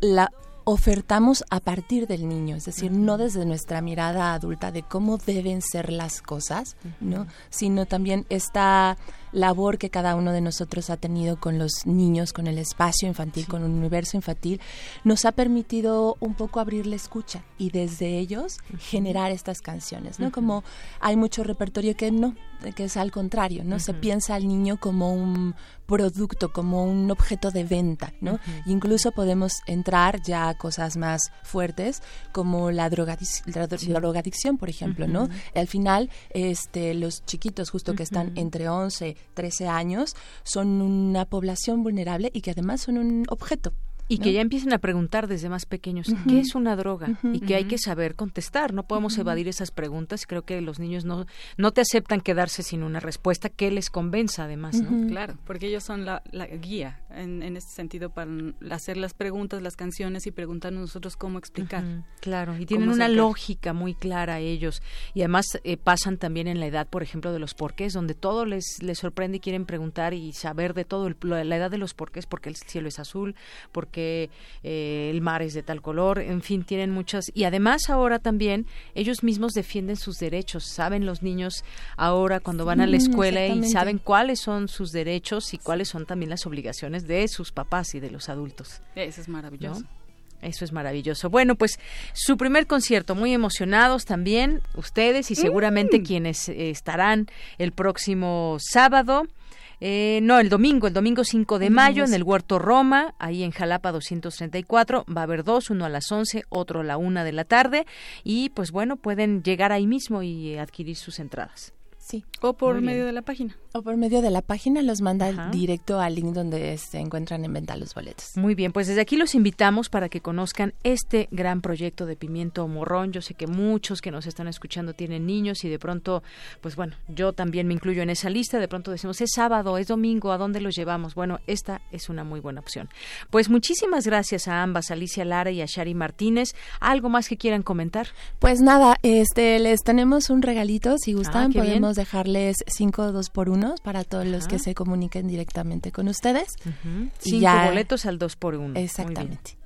la ofertamos a partir del niño, es decir, no desde nuestra mirada adulta de cómo deben ser las cosas, ¿no? Sino también esta labor que cada uno de nosotros ha tenido con los niños, con el espacio infantil, con el universo infantil, nos ha permitido un poco abrir la escucha y desde ellos generar estas canciones, ¿no? Como hay mucho repertorio que no, que es al contrario, ¿no? Se piensa al niño como un producto, como un objeto de venta, ¿no? Incluso podemos entrar ya a cosas más fuertes como la, drogadicción, por ejemplo, ¿no? Al final, este, los chiquitos justo que están entre 11, 13 años son una población vulnerable y que además son un objeto y que ya empiecen a preguntar desde más pequeños qué es una droga y que hay que saber contestar. No podemos evadir esas preguntas. Creo que los niños no, no te aceptan quedarse sin una respuesta que les convenza además. ¿no? Claro, porque ellos son la, guía en, en este sentido para hacer las preguntas, las canciones y preguntarnos nosotros cómo explicar. Claro, y tienen una lógica muy clara ellos. Y además eh, pasan también en la edad, por ejemplo, de los porqués, donde todo les, les sorprende y quieren preguntar y saber de todo, el, la edad de los porqués, porque el cielo es azul, porque eh, el mar es de tal color, en fin, tienen muchas. Y además ahora también ellos mismos defienden sus derechos, saben los niños ahora cuando van a la escuela y saben cuáles son sus derechos y cuáles son también las obligaciones de sus papás y de los adultos. Eso es maravilloso. Eso es maravilloso. Bueno, pues su primer concierto, muy emocionados también ustedes y seguramente mm. quienes eh, estarán el próximo sábado. Eh, no, el domingo, el domingo 5 de mayo en el Huerto Roma, ahí en Jalapa 234, va a haber dos, uno a las 11, otro a la una de la tarde y pues bueno, pueden llegar ahí mismo y adquirir sus entradas. Sí. O por medio de la página. O por medio de la página los manda directo al link donde se encuentran en venta los boletos. Muy bien, pues desde aquí los invitamos para que conozcan este gran proyecto de Pimiento Morrón. Yo sé que muchos que nos están escuchando tienen niños y de pronto, pues bueno, yo también me incluyo en esa lista. De pronto decimos, es sábado, es domingo, ¿a dónde los llevamos? Bueno, esta es una muy buena opción. Pues muchísimas gracias a ambas, Alicia Lara y a Shari Martínez. ¿Algo más que quieran comentar? Pues nada, este les tenemos un regalito. Si gustan, ah, podemos dejarles cinco dos por uno para todos los que se comuniquen directamente con ustedes. Cinco boletos al dos por uno. Exactamente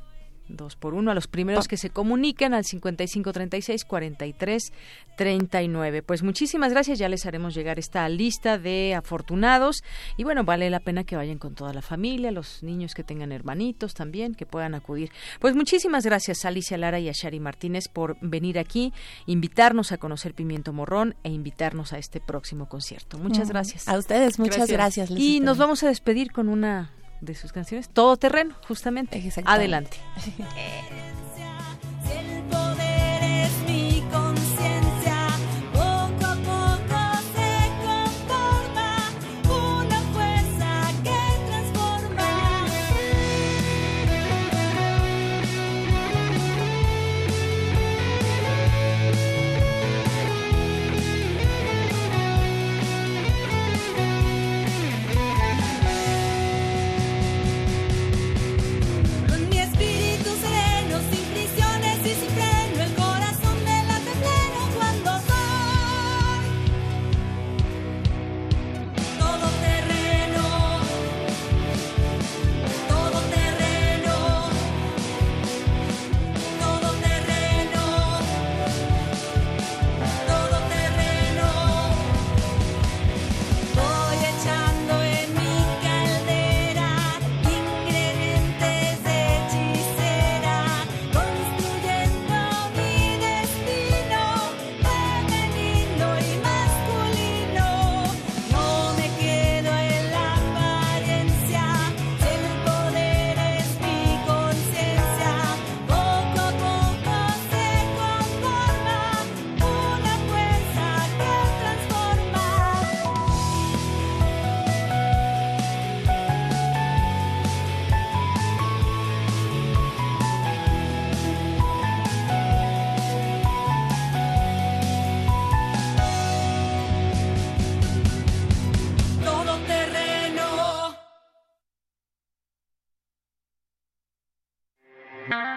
dos por uno a los primeros que se comuniquen al 5536 43 39. Pues muchísimas gracias, ya les haremos llegar esta lista de afortunados y bueno, vale la pena que vayan con toda la familia, los niños que tengan hermanitos también que puedan acudir. Pues muchísimas gracias a Alicia Lara y a Shari Martínez por venir aquí, invitarnos a conocer Pimiento Morrón e invitarnos a este próximo concierto. Muchas gracias. A ustedes, muchas gracias. y nos vamos a despedir con una de sus canciones, todo terreno, justamente. Adelante. <laughs>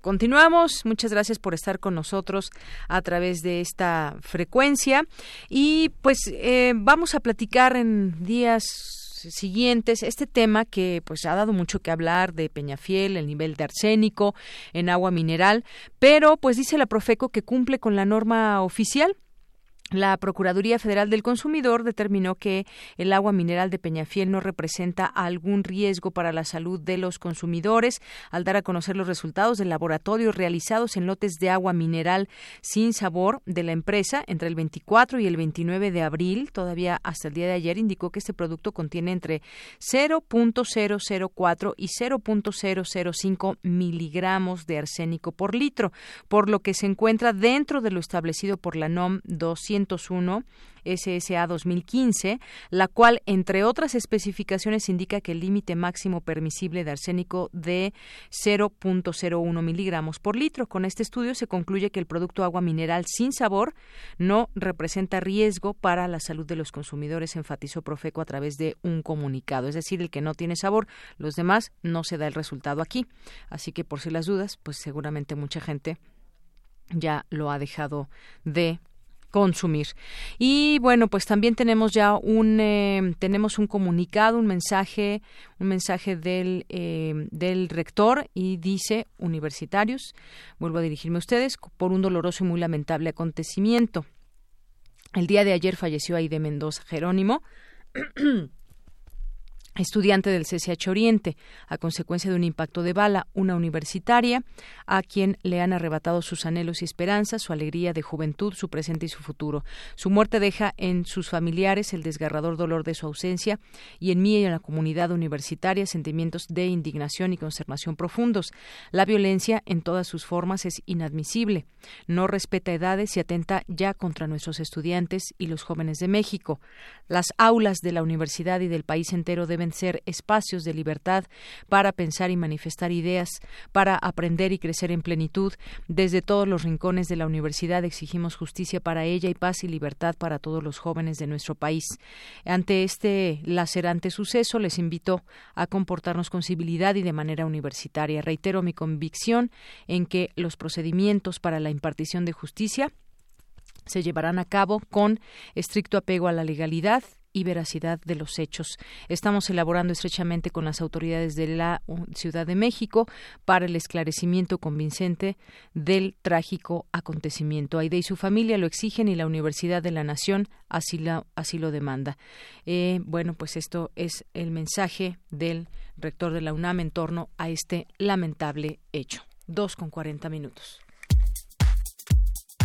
Continuamos. Muchas gracias por estar con nosotros a través de esta frecuencia. Y pues eh, vamos a platicar en días siguientes este tema que pues ha dado mucho que hablar de Peñafiel, el nivel de arsénico en agua mineral, pero pues dice la Profeco que cumple con la norma oficial la Procuraduría Federal del Consumidor determinó que el agua mineral de Peñafiel no representa algún riesgo para la salud de los consumidores al dar a conocer los resultados del laboratorio realizados en lotes de agua mineral sin sabor de la empresa entre el 24 y el 29 de abril. Todavía hasta el día de ayer indicó que este producto contiene entre 0.004 y 0.005 miligramos de arsénico por litro, por lo que se encuentra dentro de lo establecido por la NOM 200 SSA 2015, la cual, entre otras especificaciones, indica que el límite máximo permisible de arsénico de 0.01 miligramos por litro. Con este estudio se concluye que el producto agua mineral sin sabor no representa riesgo para la salud de los consumidores, enfatizó Profeco a través de un comunicado. Es decir, el que no tiene sabor, los demás no se da el resultado aquí. Así que, por si las dudas, pues seguramente mucha gente ya lo ha dejado de consumir. Y bueno, pues también tenemos ya un eh, tenemos un comunicado, un mensaje, un mensaje del eh, del rector y dice universitarios, vuelvo a dirigirme a ustedes por un doloroso y muy lamentable acontecimiento. El día de ayer falleció Aide Mendoza Jerónimo. <clears throat> estudiante del CCH Oriente, a consecuencia de un impacto de bala, una universitaria, a quien le han arrebatado sus anhelos y esperanzas, su alegría de juventud, su presente y su futuro. Su muerte deja en sus familiares el desgarrador dolor de su ausencia y en mí y en la comunidad universitaria sentimientos de indignación y consternación profundos. La violencia en todas sus formas es inadmisible. No respeta edades y atenta ya contra nuestros estudiantes y los jóvenes de México. Las aulas de la universidad y del país entero deben ser espacios de libertad para pensar y manifestar ideas, para aprender y crecer en plenitud. Desde todos los rincones de la universidad exigimos justicia para ella y paz y libertad para todos los jóvenes de nuestro país. Ante este lacerante suceso, les invito a comportarnos con civilidad y de manera universitaria. Reitero mi convicción en que los procedimientos para la impartición de justicia se llevarán a cabo con estricto apego a la legalidad y veracidad de los hechos. Estamos elaborando estrechamente con las autoridades de la Ciudad de México para el esclarecimiento convincente del trágico acontecimiento. Aide y su familia lo exigen y la Universidad de la Nación así, lo demanda. Eh, bueno, pues esto es el mensaje del rector de la UNAM en torno a este lamentable hecho. Dos con cuarenta minutos.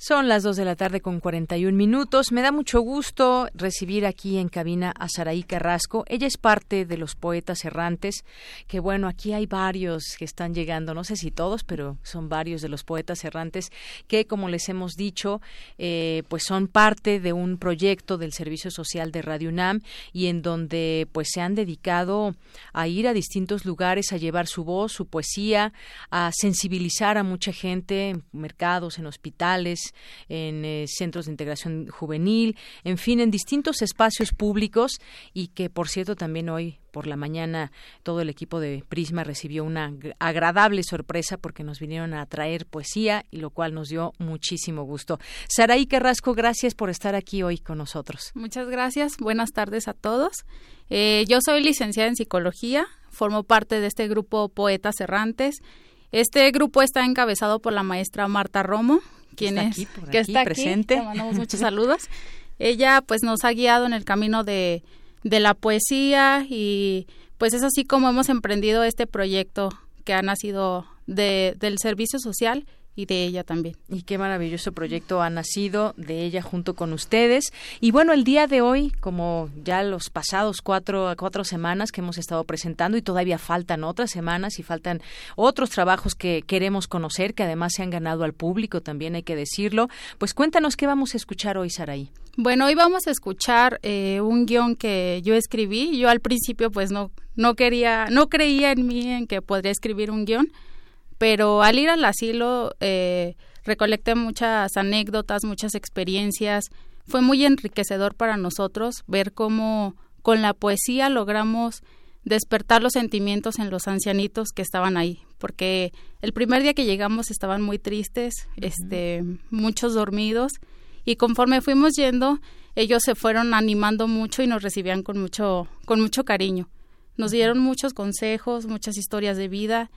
Son las dos de la tarde con 41 minutos. Me da mucho gusto recibir aquí en cabina a Saraí Carrasco. Ella es parte de los poetas errantes, que bueno, aquí hay varios que están llegando, no sé si todos, pero son varios de los poetas errantes que, como les hemos dicho, eh, pues son parte de un proyecto del Servicio Social de Radio UNAM y en donde pues se han dedicado a ir a distintos lugares, a llevar su voz, su poesía, a sensibilizar a mucha gente en mercados, en hospitales, en eh, centros de integración juvenil, en fin, en distintos espacios públicos y que, por cierto, también hoy por la mañana todo el equipo de Prisma recibió una agradable sorpresa porque nos vinieron a traer poesía y lo cual nos dio muchísimo gusto. Saraí Carrasco, gracias por estar aquí hoy con nosotros. Muchas gracias. Buenas tardes a todos. Eh, yo soy licenciada en psicología, formo parte de este grupo Poetas Errantes. Este grupo está encabezado por la maestra Marta Romo, quien es que está presente. Aquí, mandamos <laughs> muchos saludos. Ella pues nos ha guiado en el camino de, de la poesía y pues es así como hemos emprendido este proyecto que ha nacido de, del servicio social y de ella también. Y qué maravilloso proyecto ha nacido de ella junto con ustedes. Y bueno, el día de hoy, como ya los pasados cuatro, cuatro semanas que hemos estado presentando y todavía faltan otras semanas y faltan otros trabajos que queremos conocer, que además se han ganado al público, también hay que decirlo. Pues cuéntanos qué vamos a escuchar hoy, Saraí. Bueno, hoy vamos a escuchar eh, un guion que yo escribí. Yo al principio pues no, no quería, no creía en mí en que podría escribir un guion pero al ir al asilo eh, recolecté muchas anécdotas, muchas experiencias. Fue muy enriquecedor para nosotros ver cómo con la poesía logramos despertar los sentimientos en los ancianitos que estaban ahí, porque el primer día que llegamos estaban muy tristes, este, muchos dormidos, y conforme fuimos yendo, ellos se fueron animando mucho y nos recibían con mucho, con mucho cariño. Nos dieron muchos consejos, muchas historias de vida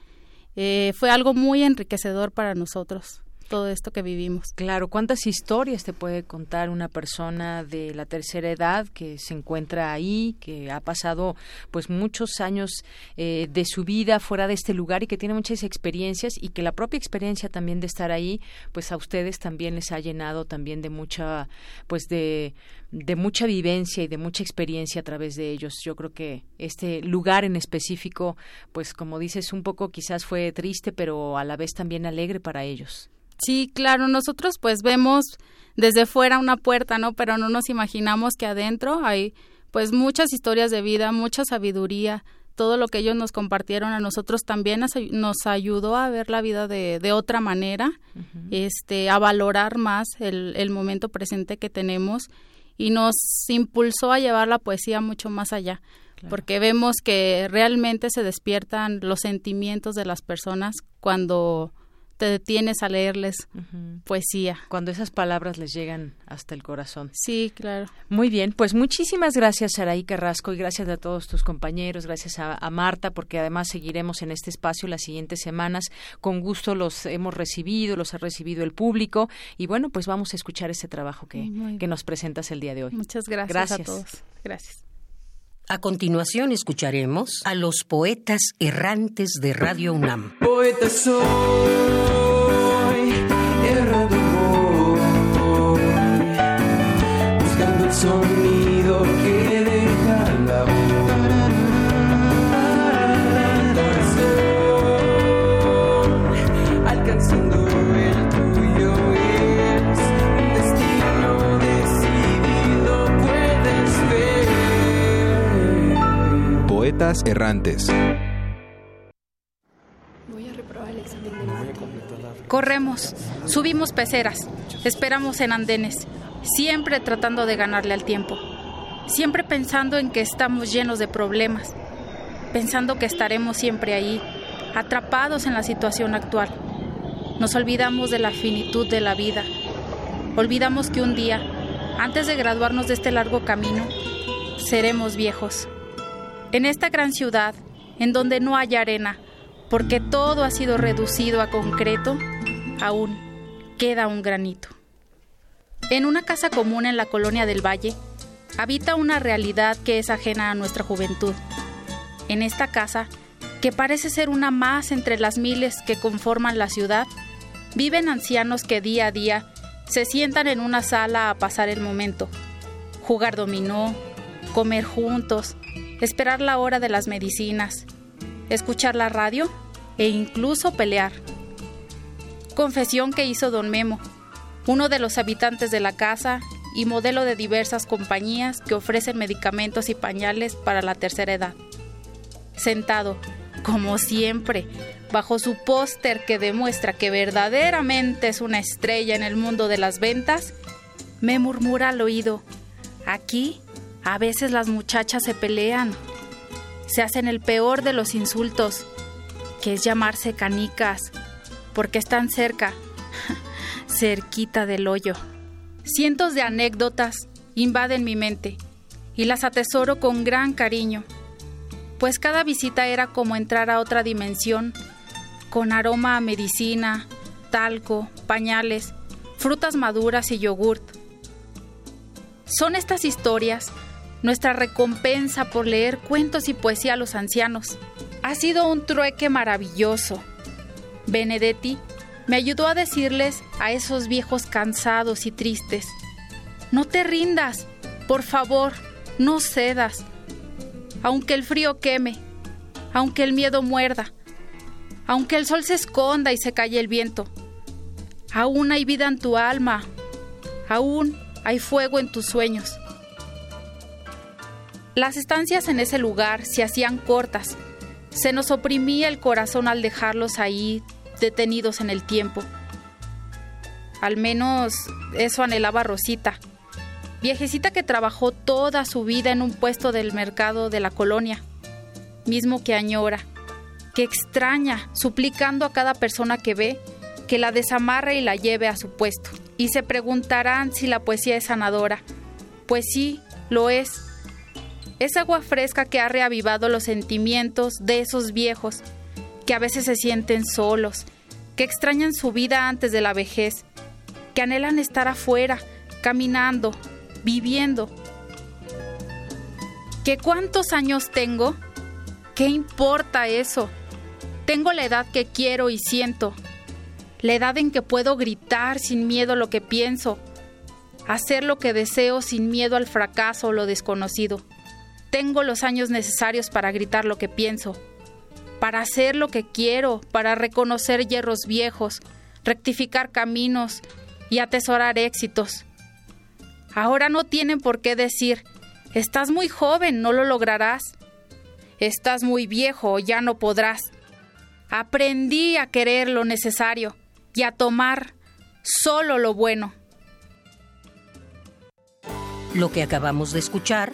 eh, fue algo muy enriquecedor para nosotros todo esto que vivimos. Claro, ¿cuántas historias te puede contar una persona de la tercera edad que se encuentra ahí, que ha pasado pues muchos años eh, de su vida fuera de este lugar y que tiene muchas experiencias y que la propia experiencia también de estar ahí, pues a ustedes también les ha llenado también de mucha, pues de de mucha vivencia y de mucha experiencia a través de ellos. Yo creo que este lugar en específico, pues como dices, un poco quizás fue triste, pero a la vez también alegre para ellos. Sí, claro, nosotros pues vemos desde fuera una puerta, ¿no? Pero no nos imaginamos que adentro hay pues muchas historias de vida, mucha sabiduría, todo lo que ellos nos compartieron a nosotros también nos, ayudó a ver la vida de, de otra manera, este, a valorar más el, el momento presente que tenemos y nos impulsó a llevar la poesía mucho más allá, porque vemos que realmente se despiertan los sentimientos de las personas cuando te detienes a leerles poesía. Cuando esas palabras les llegan hasta el corazón. Sí, claro. Muy bien, pues muchísimas gracias Saraí Carrasco y gracias a todos tus compañeros, gracias a, Marta, porque además seguiremos en este espacio las siguientes semanas. Con gusto los hemos recibido, los ha recibido el público y bueno, pues vamos a escuchar ese trabajo que, que nos presentas el día de hoy. Muchas gracias, a todos. Gracias. A continuación escucharemos a los poetas errantes de Radio UNAM. Errantes. Corremos, subimos peceras, esperamos en andenes, siempre tratando de ganarle al tiempo, siempre pensando en que estamos llenos de problemas, pensando que estaremos siempre ahí, atrapados en la situación actual. Nos olvidamos de la finitud de la vida, olvidamos que un día, antes de graduarnos de este largo camino, seremos viejos. En esta gran ciudad, en donde no hay arena, porque todo ha sido reducido a concreto, aún queda un granito. En una casa común en la colonia del Valle, habita una realidad que es ajena a nuestra juventud. En esta casa, que parece ser una más entre las miles que conforman la ciudad, viven ancianos que día a día se sientan en una sala a pasar el momento, jugar dominó, comer juntos, esperar la hora de las medicinas, escuchar la radio e incluso pelear. Confesión que hizo don Memo, uno de los habitantes de la casa y modelo de diversas compañías que ofrecen medicamentos y pañales para la tercera edad. Sentado, como siempre, bajo su póster que demuestra que verdaderamente es una estrella en el mundo de las ventas, me murmura al oído, aquí a veces las muchachas se pelean, se hacen el peor de los insultos, que es llamarse canicas, porque están cerca, <laughs> cerquita del hoyo. Cientos de anécdotas invaden mi mente y las atesoro con gran cariño, pues cada visita era como entrar a otra dimensión, con aroma a medicina, talco, pañales, frutas maduras y yogurt. Son estas historias nuestra recompensa por leer cuentos y poesía a los ancianos. Ha sido un trueque maravilloso. Benedetti me ayudó a decirles a esos viejos cansados y tristes, no te rindas, por favor, no cedas. Aunque el frío queme, aunque el miedo muerda, aunque el sol se esconda y se calle el viento, aún hay vida en tu alma, aún hay fuego en tus sueños. Las estancias en ese lugar se hacían cortas. Se nos oprimía el corazón al dejarlos ahí, detenidos en el tiempo. Al menos eso anhelaba Rosita, viejecita que trabajó toda su vida en un puesto del mercado de la colonia, mismo que añora, que extraña, suplicando a cada persona que ve que la desamarre y la lleve a su puesto. Y se preguntarán si la poesía es sanadora. Pues sí, lo es es agua fresca que ha reavivado los sentimientos de esos viejos que a veces se sienten solos, que extrañan su vida antes de la vejez, que anhelan estar afuera, caminando, viviendo. ¿Qué cuántos años tengo? ¿Qué importa eso? Tengo la edad que quiero y siento, la edad en que puedo gritar sin miedo lo que pienso, hacer lo que deseo sin miedo al fracaso o lo desconocido. Tengo los años necesarios para gritar lo que pienso, para hacer lo que quiero, para reconocer hierros viejos, rectificar caminos y atesorar éxitos. Ahora no tienen por qué decir, estás muy joven, no lo lograrás. Estás muy viejo, ya no podrás. Aprendí a querer lo necesario y a tomar solo lo bueno. Lo que acabamos de escuchar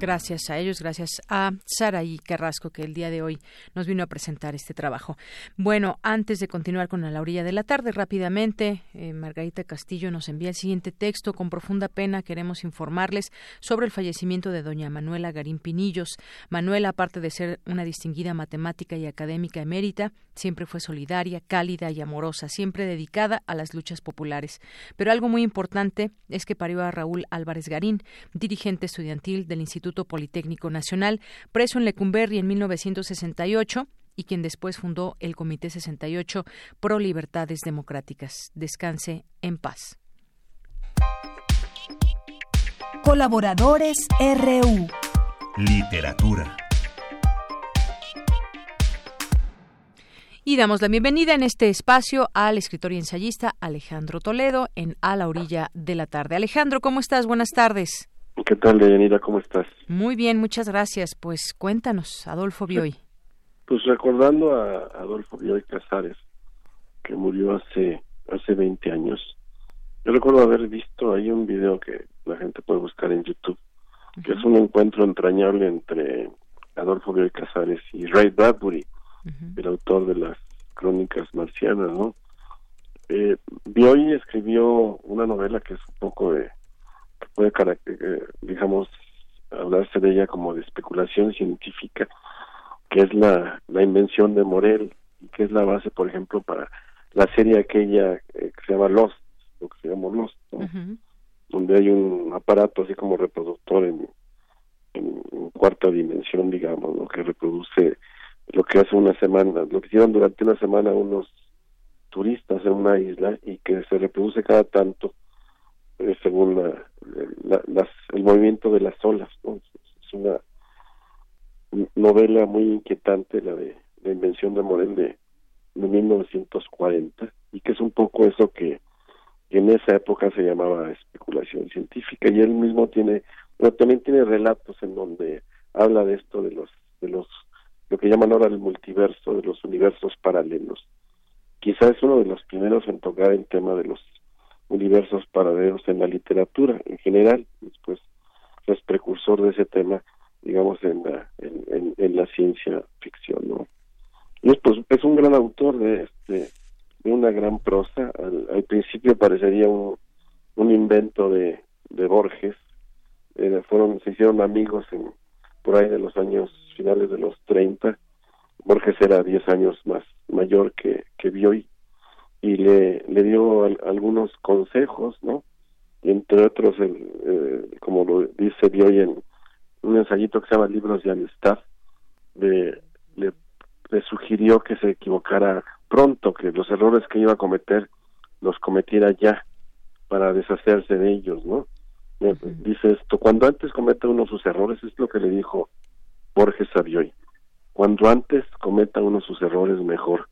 Gracias a ellos, gracias a Sara y Carrasco que el día de hoy nos vino a presentar este trabajo. Bueno, antes de continuar con la orilla de la tarde, rápidamente, eh, Margarita Castillo nos envía el siguiente texto. Con profunda pena queremos informarles sobre el fallecimiento de doña Manuela Garín Pinillos. Manuela, aparte de ser una distinguida matemática y académica emérita, siempre fue solidaria, cálida y amorosa, siempre dedicada a las luchas populares. Pero algo muy importante es que parió a Raúl Álvarez Garín, dirigente estudiantil del Instituto Politécnico Nacional, preso en Lecumberri en 1968 y quien después fundó el Comité 68 Pro Libertades Democráticas. Descanse en paz. Colaboradores RU. Literatura. Y damos la bienvenida en este espacio al escritor y ensayista Alejandro Toledo en A la orilla de la tarde. Alejandro, ¿cómo estás? Buenas tardes. ¿Qué tal, Deyanira? ¿Cómo estás? Muy bien, muchas gracias. Pues cuéntanos, Adolfo Bioy. Pues recordando a Adolfo Bioy Casares, que murió hace hace 20 años. Yo recuerdo haber visto ahí un video que la gente puede buscar en YouTube, que es un encuentro entrañable entre Adolfo Bioy Casares y Ray Bradbury, el autor de las crónicas marcianas, ¿no? Eh, Bioy escribió una novela que es un poco de puede, eh, digamos, hablarse de ella como de especulación científica, que es la, la invención de Morel, y que es la base, por ejemplo, para la serie aquella eh, que se llama Lost, lo que se llama Lost, donde hay un aparato así como reproductor en, en, cuarta dimensión, digamos, lo que reproduce lo que hace una semana, lo que hicieron durante una semana unos turistas en una isla y que se reproduce cada tanto eh, según la, las, el movimiento de las olas. Es una novela muy inquietante, la de la invención de Morel de, de 1940, y que es un poco eso que en esa época se llamaba especulación científica, y él mismo tiene, pero también tiene relatos en donde habla de esto de los, de los, lo que llaman ahora el multiverso, de los universos paralelos. Quizás es uno de los primeros en tocar el tema de los universos paralelos en la literatura en general, después es precursor de ese tema, digamos, en la, en, la ciencia ficción, ¿no? Y es, pues, es un gran autor de, este, una gran prosa, al, principio parecería un, un invento de, de Borges, eh, fueron, se hicieron amigos en, por ahí de los años finales de los 30, Borges era 10 años más mayor que, que Bioy, y le, le dio algunos consejos, ¿no? Y entre otros, el, como lo dice Bioy en un ensayito que se llama Libros de Amistad, le, le, sugirió que se equivocara pronto, que los errores que iba a cometer los cometiera ya para deshacerse de ellos, ¿no? Dice esto, cuando antes cometa uno sus errores, es lo que le dijo Borges a Bioy, cuando antes cometa uno sus errores mejor.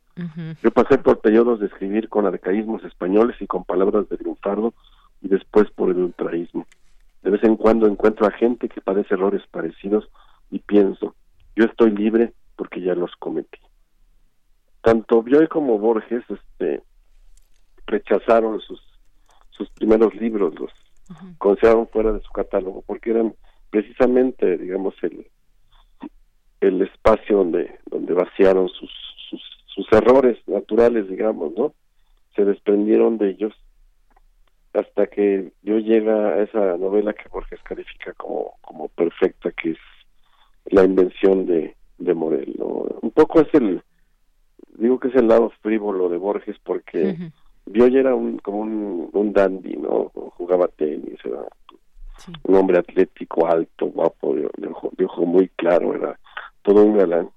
Yo pasé por periodos de escribir con arcaísmos españoles y con palabras de triunfardo y después por el ultraísmo. De vez en cuando encuentro a gente que padece errores parecidos y pienso, yo estoy libre porque ya los cometí. Tanto Bioy como Borges este, rechazaron sus, sus primeros libros, los consideraron fuera de su catálogo porque eran precisamente, digamos, el, el espacio donde, donde vaciaron sus, sus errores naturales, digamos, ¿no? Se desprendieron de ellos hasta que yo llega a esa novela que Borges califica como, como perfecta, que es la invención de, de Morel, Un poco es el, digo que es el lado frívolo de Borges porque uh era un, como un, un dandy, ¿no? Jugaba tenis, era un hombre atlético, alto, guapo, de, de ojo muy claro, era todo un galán.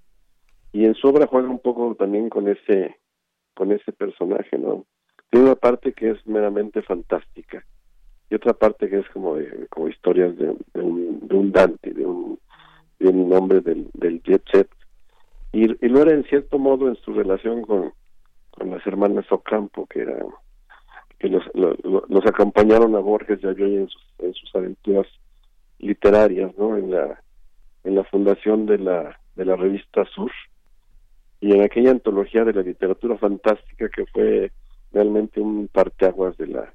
Y en su obra juega un poco también con ese con ese personaje no tiene una parte que es meramente fantástica y otra parte que es como de, como historias de, un, de un Dante de un de un hombre del, del jet set. Y, y lo era en cierto modo en su relación con, con las hermanas Ocampo que era que los, acompañaron a Borges y a Joy en sus, en sus aventuras literarias no en la en la fundación de la de la revista Sur y en aquella antología de la literatura fantástica que fue realmente un parteaguas de la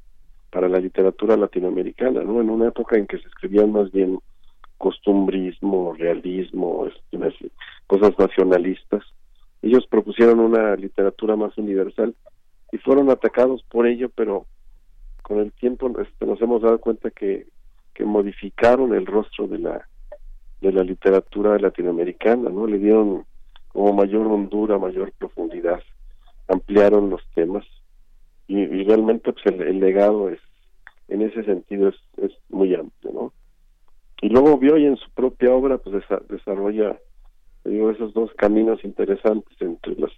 para la literatura latinoamericana, ¿no? En una época en que se escribían más bien costumbrismo, realismo, este, cosas nacionalistas. Ellos propusieron una literatura más universal y fueron atacados por ello, pero con el tiempo este, nos hemos dado cuenta que, que modificaron el rostro de la de la literatura latinoamericana, ¿no? Le dieron como mayor hondura, mayor profundidad, ampliaron los temas y, realmente pues el, legado es, en ese sentido es, es muy amplio, ¿no? Y luego vio y en su propia obra pues desarrolla digo, esos dos caminos interesantes entre las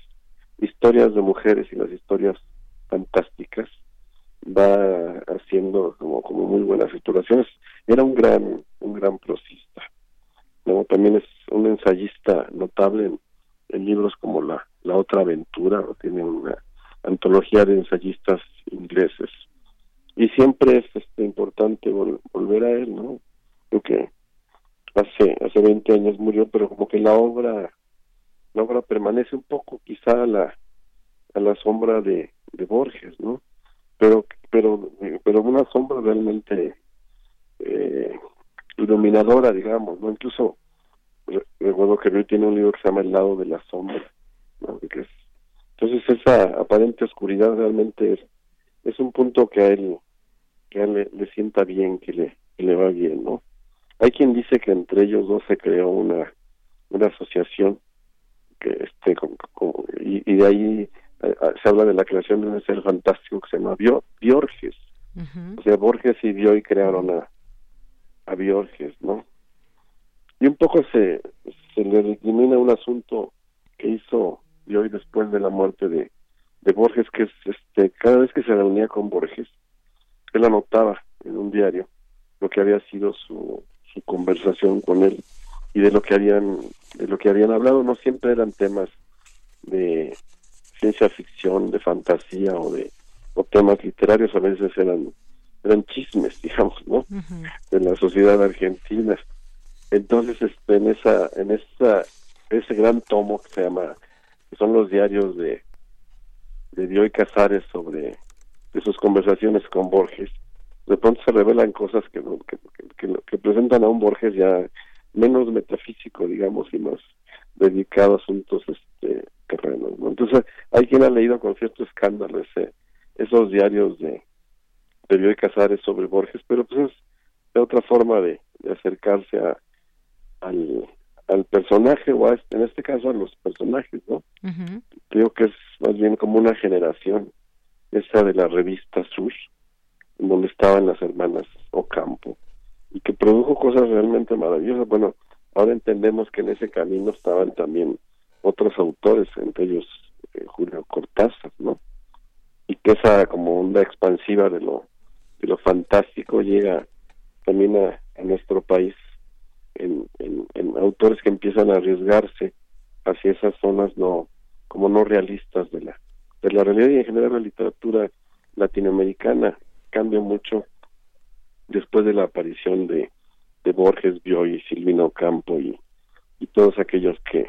historias de mujeres y las historias fantásticas va haciendo como como muy buenas situaciones era un gran un gran prosista también es un ensayista notable en, libros como La, la Otra Aventura, tiene una antología de ensayistas ingleses. Y siempre es este, importante volver a él, ¿no? Creo que hace, hace 20 años murió, pero como que la obra, la obra permanece un poco quizá a la, a la sombra de, de Borges, ¿no? Pero, pero, pero una sombra realmente eh, iluminadora, digamos, ¿no? Incluso recuerdo que hoy tiene un libro que se llama El lado de la sombra, entonces esa aparente oscuridad realmente es, es un punto que a él, que él le, sienta bien, que le, le va bien, ¿no? Hay quien dice que entre ellos dos se creó una, una asociación que este y, de ahí eh, se habla de la creación de un ser fantástico que se llama Biorges. O sea, Borges y Bioy crearon a, a Biorges, ¿no? y un poco se, se le recrimina un asunto que hizo y hoy después de la muerte de, de Borges, que es este, cada vez que se reunía con Borges, él anotaba en un diario lo que había sido su, su conversación con él y de lo que habían de lo que habían hablado. No siempre eran temas de ciencia ficción de fantasía o de o temas literarios a veces eran eran chismes <laughs> digamos no de la sociedad argentina. Entonces, este, en esa, en esa, ese gran tomo que se llama, que son los diarios de, de Bioy Casares sobre, de sus conversaciones con Borges, de pronto se revelan cosas que, que, que, presentan a un Borges ya menos metafísico, digamos, y más dedicado a asuntos este, terrenos. Entonces, hay quien ha leído con cierto escándalo ese, esos diarios de, de Bioy Casares sobre Borges, pero pues es otra forma de, acercarse a, al, al personaje, o este, en este caso a los personajes, ¿no? Creo que es más bien como una generación, esa de la revista Sur, donde estaban las hermanas Ocampo, y que produjo cosas realmente maravillosas. Bueno, ahora entendemos que en ese camino estaban también otros autores, entre ellos eh, Julio Cortázar, ¿no? Y que esa como onda expansiva de lo, de lo fantástico llega también a, nuestro país en, en, autores que empiezan a arriesgarse hacia esas zonas no como no realistas de la de la realidad y en general la literatura latinoamericana cambia mucho después de la aparición de, de Borges, Bioy, Silvino Campo y, todos aquellos que,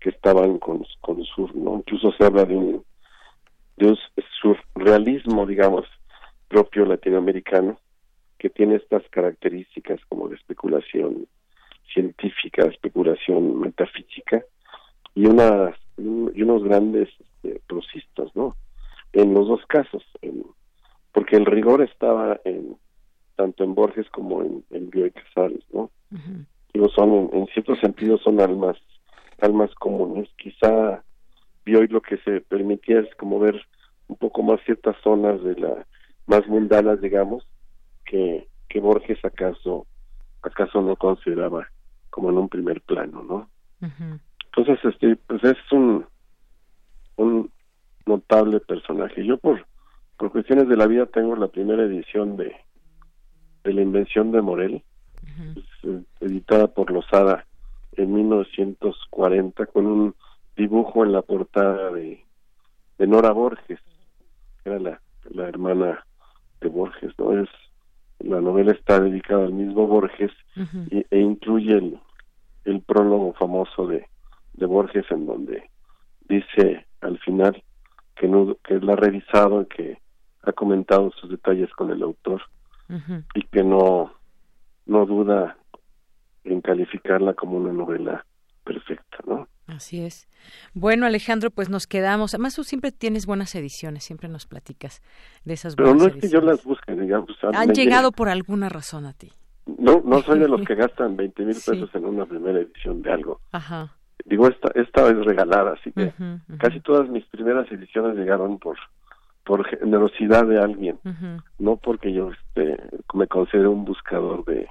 que estaban con, con sur, ¿no? Incluso se habla de un, de un surrealismo, digamos, propio latinoamericano, que tiene estas características como de especulación científica, especulación metafísica y unas y unos grandes este, prosistas, ¿no? En los dos casos, porque el rigor estaba en tanto en Borges como en, en Bioy Casares, ¿no? son en, cierto sentido son almas almas comunes. Quizá Bioy lo que se permitía es como ver un poco más ciertas zonas de la más mundanas, digamos, que, que Borges acaso acaso no consideraba como en un primer plano, ¿no? Entonces, este, pues es un un notable personaje. Yo por por cuestiones de la vida tengo la primera edición de de la invención de Morel, eh, editada por Lozada en 1940 con un dibujo en la portada de, de Nora Borges, que era la, la hermana de Borges, ¿no? Es la novela está dedicada al mismo Borges y, e incluye el, el prólogo famoso de, de Borges en donde dice al final que no que la ha revisado y que ha comentado sus detalles con el autor y que no no duda en calificarla como una novela perfecta, ¿no? Así es. Bueno, Alejandro, pues nos quedamos. Además, tú siempre tienes buenas ediciones, siempre nos platicas de esas buenas Pero no es que yo las busque, digamos. Han llegado por alguna razón a ti. No, no soy de los que <laughs> gastan 20 mil pesos en una primera edición de algo. Ajá. Digo, esta, esta es regalada, así que casi todas mis primeras ediciones llegaron por por generosidad de alguien, no porque yo este, me considero un buscador de,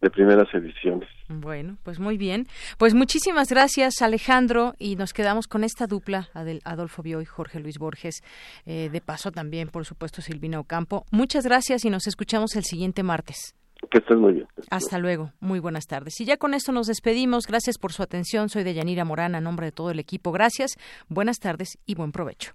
de primeras ediciones. Bueno, pues muy bien. Pues muchísimas gracias, Alejandro, y nos quedamos con esta dupla, Adolfo Bioy, Jorge Luis Borges, eh, de paso también, por supuesto, Silvina Ocampo. Muchas gracias y nos escuchamos el siguiente martes. Que estés muy bien. Hasta luego. Muy buenas tardes. Y ya con esto nos despedimos. Gracias por su atención. Soy Deyanira Morana, a nombre de todo el equipo. Gracias. Buenas tardes y buen provecho.